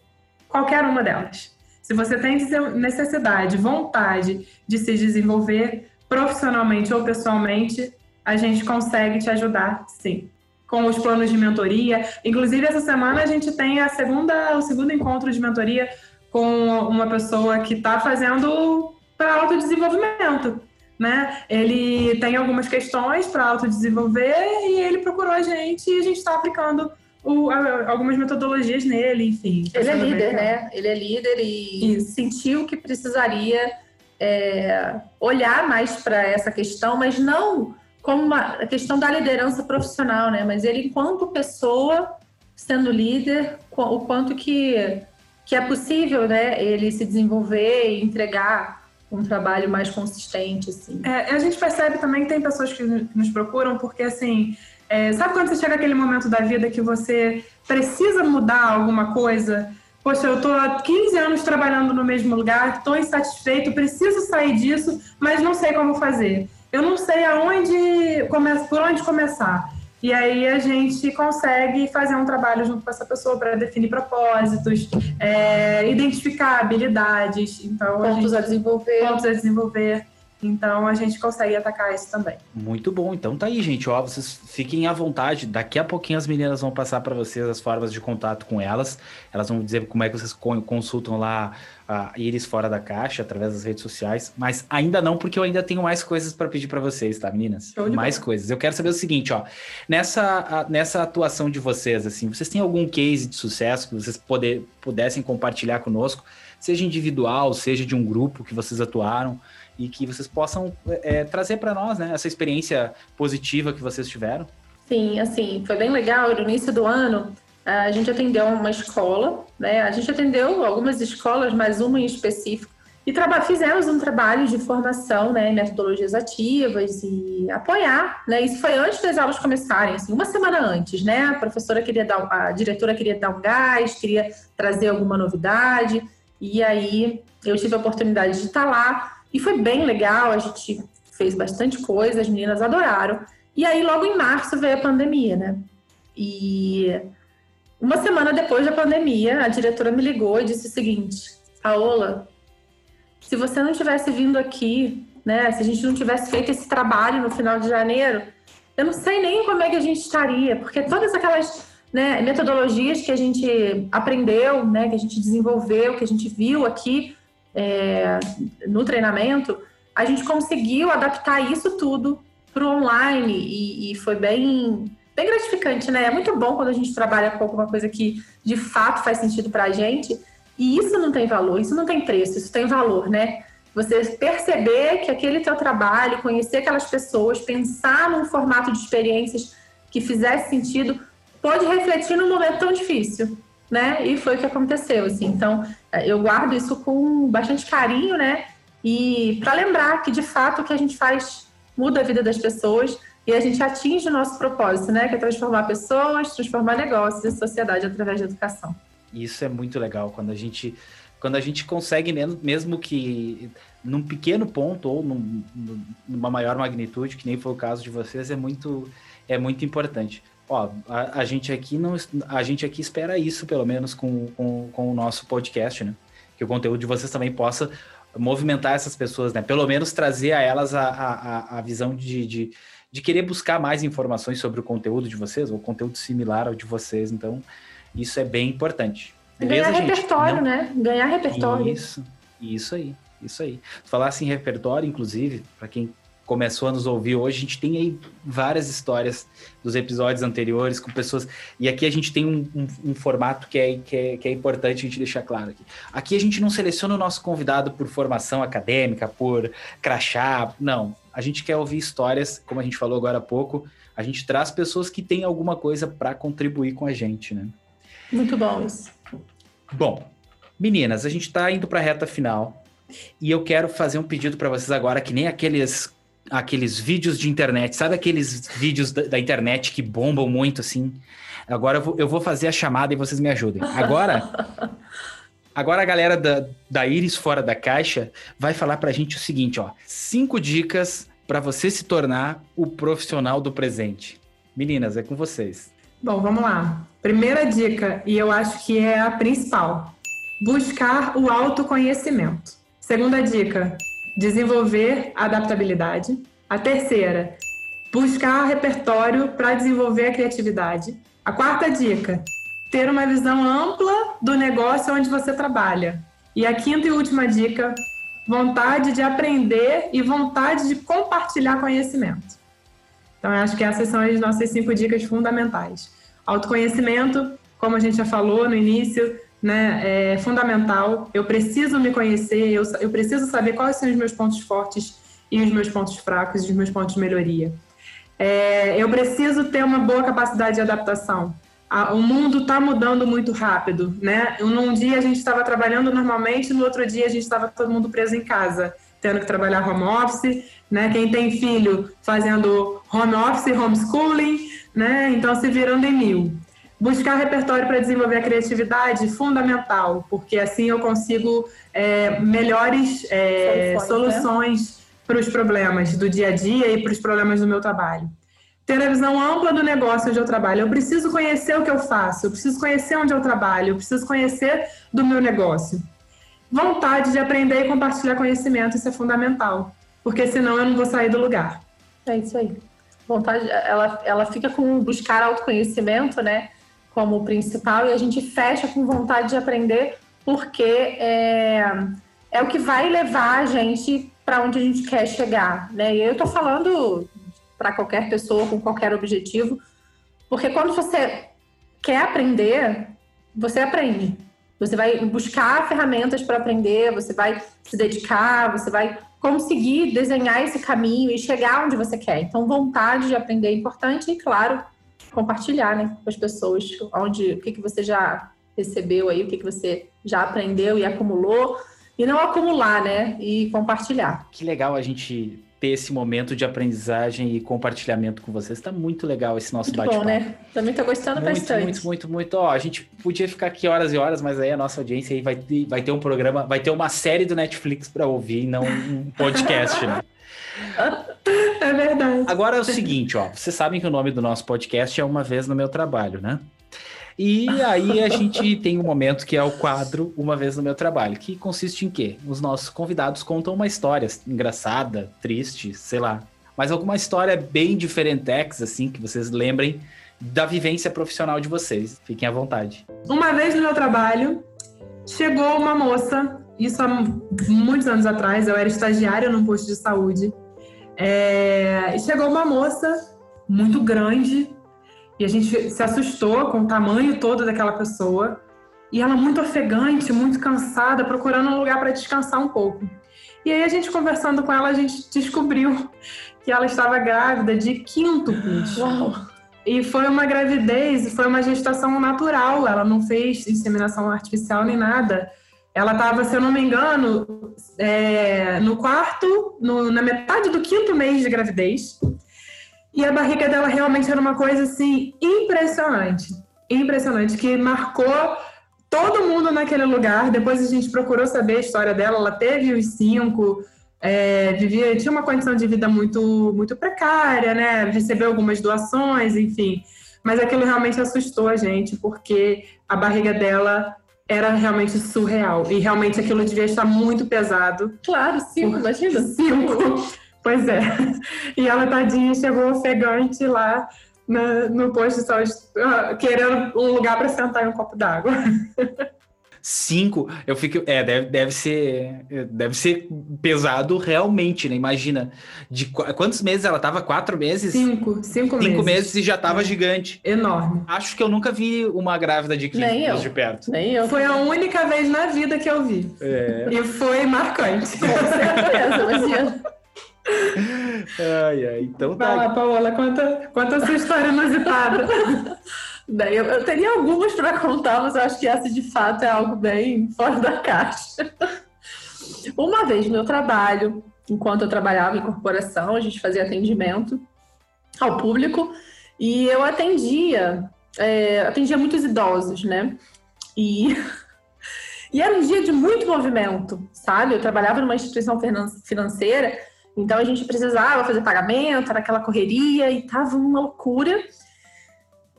Speaker 3: Qualquer uma delas. Se você tem necessidade, vontade de se desenvolver profissionalmente ou pessoalmente, a gente consegue te ajudar, sim. Com os planos de mentoria. Inclusive, essa semana a gente tem a segunda, o segundo encontro de mentoria com uma pessoa que está fazendo para autodesenvolvimento né? Ele tem algumas questões para autodesenvolver e ele procurou a gente e a gente está aplicando o, a, algumas metodologias nele, enfim.
Speaker 2: Tá ele é líder, né? Ele é líder e Isso. sentiu que precisaria é, olhar mais para essa questão, mas não como uma questão da liderança profissional, né? Mas ele, enquanto pessoa, sendo líder, o quanto que, que é possível, né? Ele se desenvolver e entregar um trabalho mais consistente, assim.
Speaker 3: É, a gente percebe também que tem pessoas que nos procuram porque, assim, é, sabe quando você chega aquele momento da vida que você precisa mudar alguma coisa? Poxa, eu tô há 15 anos trabalhando no mesmo lugar, estou insatisfeito, preciso sair disso, mas não sei como fazer. Eu não sei aonde, por onde começar. E aí a gente consegue fazer um trabalho junto com essa pessoa para definir propósitos, é, identificar habilidades, então
Speaker 2: pontos
Speaker 3: a,
Speaker 2: gente, a desenvolver,
Speaker 3: pontos a desenvolver. Então a gente consegue atacar isso também.
Speaker 1: Muito bom. Então tá aí, gente. Ó, vocês fiquem à vontade. Daqui a pouquinho as meninas vão passar para vocês as formas de contato com elas. Elas vão dizer como é que vocês consultam lá a Iris fora da caixa através das redes sociais. Mas ainda não, porque eu ainda tenho mais coisas para pedir para vocês, tá, meninas? Mais bom. coisas. Eu quero saber o seguinte, ó. Nessa, nessa atuação de vocês, assim, vocês têm algum case de sucesso que vocês poder, pudessem compartilhar conosco? Seja individual, seja de um grupo que vocês atuaram e que vocês possam é, trazer para nós, né, essa experiência positiva que vocês tiveram.
Speaker 2: Sim, assim, foi bem legal. No início do ano, a gente atendeu uma escola, né? A gente atendeu algumas escolas, mas uma em específico. E fizemos um trabalho de formação, né, metodologias ativas e apoiar, né? Isso foi antes das aulas começarem, assim, uma semana antes, né? A professora queria dar, a diretora queria dar um gás, queria trazer alguma novidade. E aí eu tive a oportunidade de estar lá e foi bem legal. A gente fez bastante coisa, as meninas adoraram. E aí logo em março veio a pandemia, né? E uma semana depois da pandemia, a diretora me ligou e disse o seguinte: Paola, se você não tivesse vindo aqui, né, se a gente não tivesse feito esse trabalho no final de janeiro, eu não sei nem como é que a gente estaria, porque todas aquelas né, metodologias que a gente aprendeu, né, que a gente desenvolveu, que a gente viu aqui é, no treinamento, a gente conseguiu adaptar isso tudo para o online e, e foi bem bem gratificante, né? É muito bom quando a gente trabalha com alguma coisa que de fato faz sentido para a gente. E isso não tem valor, isso não tem preço, isso tem valor, né? Você perceber que aquele teu trabalho, conhecer aquelas pessoas, pensar num formato de experiências que fizesse sentido, pode refletir num momento tão difícil, né? E foi o que aconteceu, assim. Então, eu guardo isso com bastante carinho, né? E para lembrar que de fato o que a gente faz muda a vida das pessoas e a gente atinge o nosso propósito, né? Que é transformar pessoas, transformar negócios e sociedade através da educação.
Speaker 1: Isso é muito legal quando a gente quando a gente consegue mesmo que num pequeno ponto ou num, numa maior magnitude, que nem foi o caso de vocês, é muito é muito importante. Ó, a, a gente aqui não a gente aqui espera isso pelo menos com, com, com o nosso podcast, né? Que o conteúdo de vocês também possa movimentar essas pessoas, né? Pelo menos trazer a elas a, a, a visão de, de de querer buscar mais informações sobre o conteúdo de vocês, ou conteúdo similar ao de vocês. Então, isso é bem importante.
Speaker 2: Beleza, Ganhar gente? repertório, Não... né? Ganhar repertório.
Speaker 1: Isso, isso aí, isso aí. Falar assim, repertório, inclusive, para quem começou a nos ouvir hoje, a gente tem aí várias histórias dos episódios anteriores com pessoas. E aqui a gente tem um, um, um formato que é, que, é, que é importante a gente deixar claro aqui. Aqui a gente não seleciona o nosso convidado por formação acadêmica, por crachá. Não a gente quer ouvir histórias, como a gente falou agora há pouco, a gente traz pessoas que têm alguma coisa para contribuir com a gente, né?
Speaker 2: Muito bom isso.
Speaker 1: Bom, meninas, a gente está indo para a reta final e eu quero fazer um pedido para vocês agora, que nem aqueles aqueles vídeos de internet, sabe aqueles vídeos da, da internet que bombam muito assim? Agora eu vou, eu vou fazer a chamada e vocês me ajudem. Agora Agora a galera da, da Iris Fora da Caixa vai falar pra gente o seguinte, ó. Cinco dicas para você se tornar o profissional do presente. Meninas, é com vocês.
Speaker 3: Bom, vamos lá. Primeira dica, e eu acho que é a principal: buscar o autoconhecimento. Segunda dica, desenvolver adaptabilidade. A terceira, buscar repertório para desenvolver a criatividade. A quarta dica, ter uma visão ampla do negócio onde você trabalha. E a quinta e última dica, vontade de aprender e vontade de compartilhar conhecimento. Então, eu acho que essas são as nossas cinco dicas fundamentais. Autoconhecimento, como a gente já falou no início, né, é fundamental. Eu preciso me conhecer, eu, eu preciso saber quais são os meus pontos fortes e os meus pontos fracos os meus pontos de melhoria. É, eu preciso ter uma boa capacidade de adaptação a, o mundo está mudando muito rápido, né? Num dia a gente estava trabalhando normalmente, no outro dia a gente estava todo mundo preso em casa, tendo que trabalhar home office, né? Quem tem filho fazendo home office, homeschooling, né? Então se virando em mil. Buscar repertório para desenvolver a criatividade fundamental, porque assim eu consigo é, melhores é, soluções, soluções né? para os problemas do dia a dia e para os problemas do meu trabalho ter a visão ampla do negócio onde eu trabalho. Eu preciso conhecer o que eu faço, eu preciso conhecer onde eu trabalho, eu preciso conhecer do meu negócio. Vontade de aprender e compartilhar conhecimento, isso é fundamental, porque senão eu não vou sair do lugar.
Speaker 2: É isso aí. Vontade, ela, ela fica com buscar autoconhecimento, né, como principal, e a gente fecha com vontade de aprender, porque é, é o que vai levar a gente para onde a gente quer chegar, né? E eu estou falando para qualquer pessoa com qualquer objetivo, porque quando você quer aprender, você aprende. Você vai buscar ferramentas para aprender, você vai se dedicar, você vai conseguir desenhar esse caminho e chegar onde você quer. Então, vontade de aprender é importante e, claro, compartilhar, né, com as pessoas, onde, o que, que você já recebeu aí, o que, que você já aprendeu e acumulou, e não acumular, né, e compartilhar.
Speaker 1: Que legal a gente ter esse momento de aprendizagem e compartilhamento com vocês. Está muito legal esse nosso bate-papo. bom, né?
Speaker 2: Também estou gostando
Speaker 1: muito,
Speaker 2: bastante.
Speaker 1: Muito, muito, muito. Ó, a gente podia ficar aqui horas e horas, mas aí a nossa audiência aí vai, ter, vai ter um programa, vai ter uma série do Netflix para ouvir, não um podcast, né?
Speaker 2: É verdade.
Speaker 1: Agora é o seguinte, ó. Vocês sabem que o nome do nosso podcast é Uma Vez no Meu Trabalho, né? E aí a gente tem um momento que é o quadro Uma Vez no Meu Trabalho, que consiste em quê? Os nossos convidados contam uma história engraçada, triste, sei lá. Mas alguma história bem diferentex, assim, que vocês lembrem da vivência profissional de vocês. Fiquem à vontade.
Speaker 3: Uma vez no meu trabalho, chegou uma moça, isso há muitos anos atrás, eu era estagiária num posto de saúde. É, chegou uma moça muito grande, e a gente se assustou com o tamanho todo daquela pessoa. E ela muito ofegante, muito cansada, procurando um lugar para descansar um pouco. E aí a gente conversando com ela, a gente descobriu que ela estava grávida de quíntuplos. Uau! E foi uma gravidez, foi uma gestação natural. Ela não fez inseminação artificial nem nada. Ela estava, se eu não me engano, é, no quarto, no, na metade do quinto mês de gravidez. E a barriga dela realmente era uma coisa assim impressionante. Impressionante, que marcou todo mundo naquele lugar. Depois a gente procurou saber a história dela. Ela teve os cinco, é, vivia, tinha uma condição de vida muito, muito precária, né? Recebeu algumas doações, enfim. Mas aquilo realmente assustou a gente, porque a barriga dela era realmente surreal. E realmente aquilo devia estar muito pesado.
Speaker 2: Claro, cinco, imagina.
Speaker 3: Cinco. Pois é. E ela, tadinha, chegou ofegante lá no, no posto de saúde, uh, querendo um lugar para sentar e um copo d'água.
Speaker 1: Cinco, eu fico. É, deve, deve ser. Deve ser pesado realmente, né? Imagina. De quantos meses ela tava? Quatro meses?
Speaker 3: Cinco, cinco, meses.
Speaker 1: Cinco meses e já tava é. gigante.
Speaker 3: Enorme.
Speaker 1: Acho que eu nunca vi uma grávida de 15 meses de perto.
Speaker 3: Nem eu. Foi a única vez na vida que eu vi. É. E foi marcante. Com certeza, imagina
Speaker 1: ai, ai, então tá.
Speaker 3: Vai lá, Paola, conta, conta a sua história inusitada.
Speaker 2: Bem, eu, eu teria algumas para contar, mas eu acho que essa de fato é algo bem fora da caixa. Uma vez no meu trabalho, enquanto eu trabalhava em corporação, a gente fazia atendimento ao público e eu atendia, é, atendia muitos idosos, né? E, e era um dia de muito movimento, sabe? Eu trabalhava numa instituição financeira então a gente precisava fazer pagamento, era aquela correria e tava uma loucura.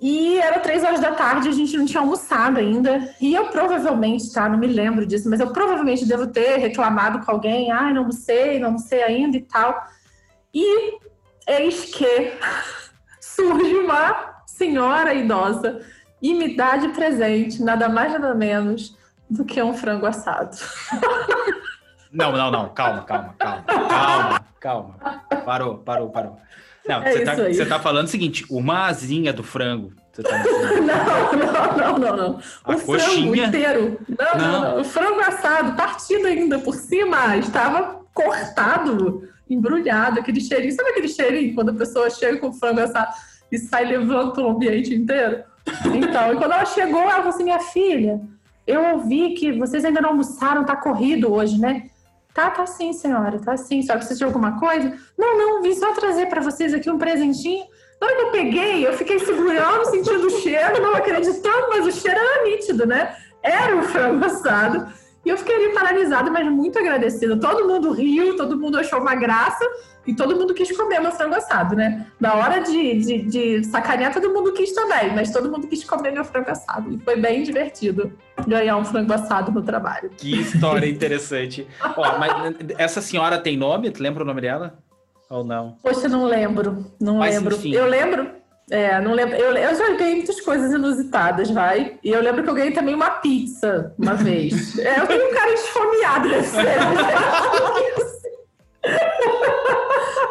Speaker 2: E era três horas da tarde, a gente não tinha almoçado ainda. E eu provavelmente, tá? Não me lembro disso, mas eu provavelmente devo ter reclamado com alguém. Ah, não almocei, não almocei ainda e tal. E eis que surge uma senhora idosa e me dá de presente nada mais nada menos do que um frango assado.
Speaker 1: Não, não, não, calma, calma, calma, calma, calma. Parou, parou, parou. Não, é você, tá, você tá falando o seguinte: uma asinha do frango. Tá
Speaker 2: não, não, não, não, não.
Speaker 1: A o coxinha?
Speaker 2: frango inteiro. Não, não, não, O frango assado, partido ainda por cima, estava cortado, embrulhado, aquele cheirinho. Sabe aquele cheirinho quando a pessoa chega com o frango assado e sai levando o ambiente inteiro? Então, e quando ela chegou, ela falou assim: minha filha, eu ouvi que vocês ainda não almoçaram, tá corrido hoje, né? Tá, tá sim, senhora, tá sim. Só precisa de alguma coisa? Não, não, vim só trazer para vocês aqui um presentinho. Na hora que eu peguei, eu fiquei segurando, sentindo o cheiro, não acreditando, mas o cheiro era nítido, né? Era o frango assado. E eu fiquei ali paralisada, mas muito agradecida. Todo mundo riu, todo mundo achou uma graça e todo mundo quis comer meu frango assado, né? Na hora de, de, de sacanear, todo mundo quis também, mas todo mundo quis comer meu frango assado. E foi bem divertido ganhar um frango assado no trabalho.
Speaker 1: Que história interessante. Ó, mas essa senhora tem nome? Tu lembra o nome dela? Ou não?
Speaker 2: Poxa, não lembro. Não mas, lembro. Enfim. Eu lembro é, não lembro. Eu, eu, já ganhei muitas coisas inusitadas, vai. E eu lembro que eu ganhei também uma pizza uma vez. É, eu tenho um cara esfomeado nesse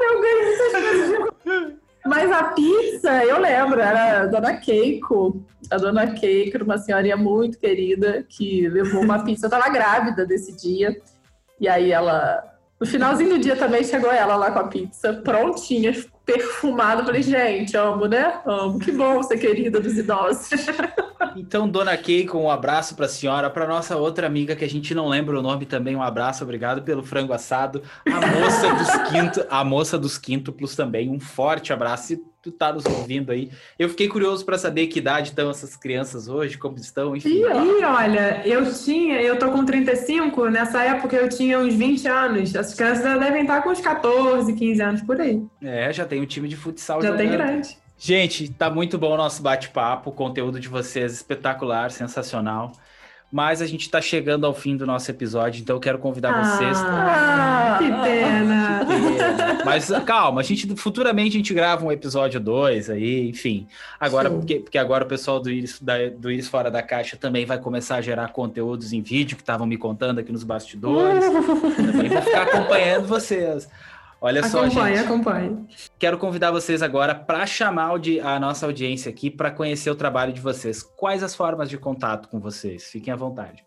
Speaker 2: Eu ganhei muitas coisas. Mas a pizza, eu lembro, era a dona Keiko. A dona Keiko era uma senhorinha muito querida que levou uma pizza. Eu tava grávida desse dia. E aí ela. No finalzinho do dia também chegou ela lá com a pizza, prontinha, perfumado. Falei, gente, amo, né? Amo. Que bom ser querida dos idosos.
Speaker 1: Então, dona Keiko, um abraço para a senhora, para nossa outra amiga que a gente não lembra o nome também, um abraço, obrigado pelo frango assado. A moça dos quinto, a moça dos quíntuplos também, um forte abraço. E tu tá nos ouvindo aí. Eu fiquei curioso para saber que idade estão essas crianças hoje, como estão, enfim.
Speaker 3: E, e olha, eu tinha, eu tô com 35, nessa época eu tinha uns 20 anos. As crianças devem estar com uns 14, 15 anos por aí.
Speaker 1: É, já tem um time de futsal
Speaker 3: Já jogando. tem grande.
Speaker 1: Gente, tá muito bom o nosso bate-papo, o conteúdo de vocês espetacular, sensacional. Mas a gente está chegando ao fim do nosso episódio, então eu quero convidar ah, vocês.
Speaker 3: Ah, que pena!
Speaker 1: Mas calma, a gente futuramente a gente grava um episódio 2 aí, enfim. Agora, porque, porque, agora o pessoal do Iris, da, do Iris Fora da Caixa também vai começar a gerar conteúdos em vídeo que estavam me contando aqui nos bastidores. também vou ficar acompanhando vocês. Olha
Speaker 3: acompanhe,
Speaker 1: só, gente.
Speaker 3: Acompanhe,
Speaker 1: Quero convidar vocês agora para chamar a nossa audiência aqui para conhecer o trabalho de vocês. Quais as formas de contato com vocês? Fiquem à vontade.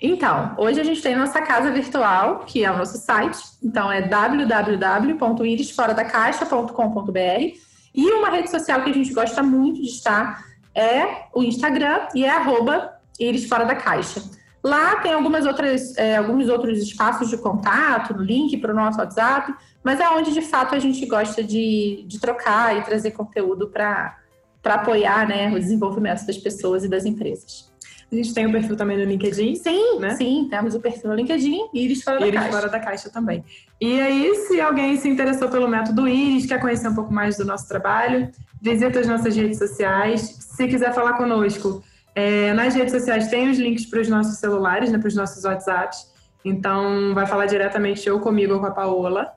Speaker 2: Então, hoje a gente tem nossa casa virtual, que é o nosso site. Então, é www.irisforadacaixa.com.br. E uma rede social que a gente gosta muito de estar é o Instagram e é arroba Iris Fora da Caixa. Lá tem algumas outras, é, alguns outros espaços de contato, no link para o nosso WhatsApp, mas é onde de fato a gente gosta de, de trocar e trazer conteúdo para apoiar né, o desenvolvimento das pessoas e das empresas.
Speaker 3: A gente tem o um perfil também no LinkedIn.
Speaker 2: Sim, né? sim, temos o perfil no LinkedIn e Iris Fora da Iris Caixa.
Speaker 3: Fora da Caixa também. E aí, se alguém se interessou pelo método Iris, quer conhecer um pouco mais do nosso trabalho, visita as nossas redes sociais. Se quiser falar conosco, é, nas redes sociais tem os links para os nossos celulares, né, para os nossos WhatsApps. Então, vai falar diretamente ou comigo ou com a Paola.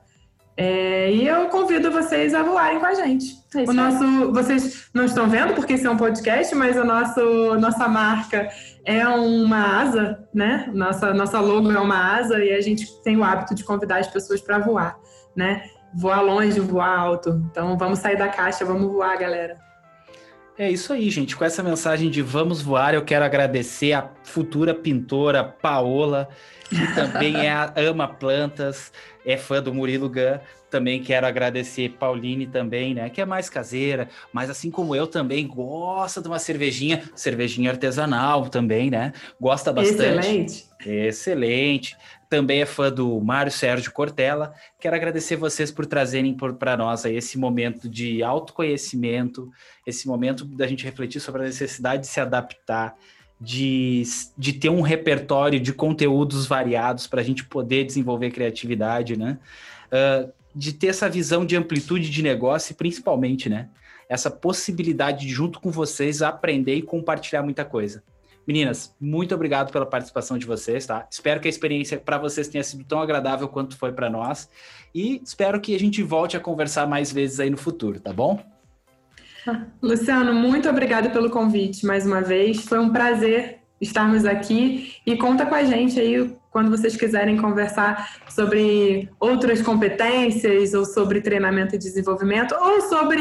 Speaker 3: É, e eu convido vocês a voarem com a gente. É o nosso, vocês não estão vendo porque isso é um podcast, mas a nosso, nossa marca é uma asa, né? Nossa, nossa logo é uma asa e a gente tem o hábito de convidar as pessoas para voar, né? Voar longe, voar alto. Então vamos sair da caixa, vamos voar, galera.
Speaker 1: É isso aí, gente. Com essa mensagem de vamos voar, eu quero agradecer a futura pintora Paola, que também é a, ama plantas, é fã do Murilo Gun. Também quero agradecer Pauline também, né? Que é mais caseira, mas assim como eu também gosta de uma cervejinha, cervejinha artesanal também, né? Gosta bastante.
Speaker 3: Excelente.
Speaker 1: Excelente também é fã do Mário Sérgio Cortella. Quero agradecer vocês por trazerem para nós aí esse momento de autoconhecimento, esse momento da gente refletir sobre a necessidade de se adaptar, de, de ter um repertório de conteúdos variados para a gente poder desenvolver criatividade, né? Uh, de ter essa visão de amplitude de negócio principalmente, né? Essa possibilidade de, junto com vocês, aprender e compartilhar muita coisa. Meninas, muito obrigado pela participação de vocês, tá? Espero que a experiência para vocês tenha sido tão agradável quanto foi para nós e espero que a gente volte a conversar mais vezes aí no futuro, tá bom?
Speaker 3: Luciano, muito obrigado pelo convite mais uma vez. Foi um prazer estarmos aqui e conta com a gente aí quando vocês quiserem conversar sobre outras competências ou sobre treinamento e desenvolvimento ou sobre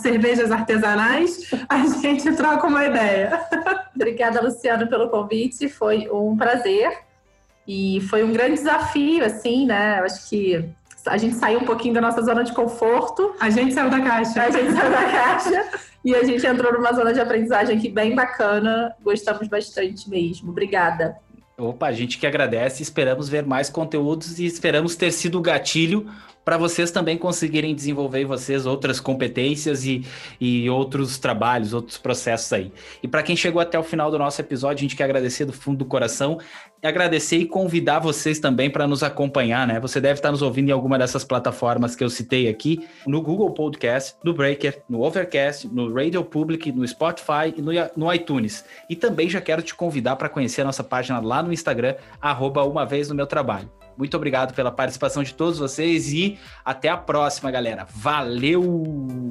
Speaker 3: cervejas artesanais, a gente troca uma ideia.
Speaker 2: Obrigada, Luciano, pelo convite. Foi um prazer e foi um grande desafio, assim, né? Eu acho que a gente saiu um pouquinho da nossa zona de conforto.
Speaker 3: A gente saiu da caixa.
Speaker 2: A gente saiu da caixa. e a gente entrou numa zona de aprendizagem aqui bem bacana. Gostamos bastante mesmo. Obrigada.
Speaker 1: Opa, a gente que agradece, esperamos ver mais conteúdos e esperamos ter sido o gatilho para vocês também conseguirem desenvolver vocês outras competências e, e outros trabalhos, outros processos aí. E para quem chegou até o final do nosso episódio, a gente quer agradecer do fundo do coração agradecer e convidar vocês também para nos acompanhar, né? Você deve estar nos ouvindo em alguma dessas plataformas que eu citei aqui, no Google Podcast, no Breaker, no Overcast, no Radio Public, no Spotify e no, no iTunes. E também já quero te convidar para conhecer a nossa página lá no Instagram, arroba uma vez no meu trabalho. Muito obrigado pela participação de todos vocês e até a próxima, galera. Valeu!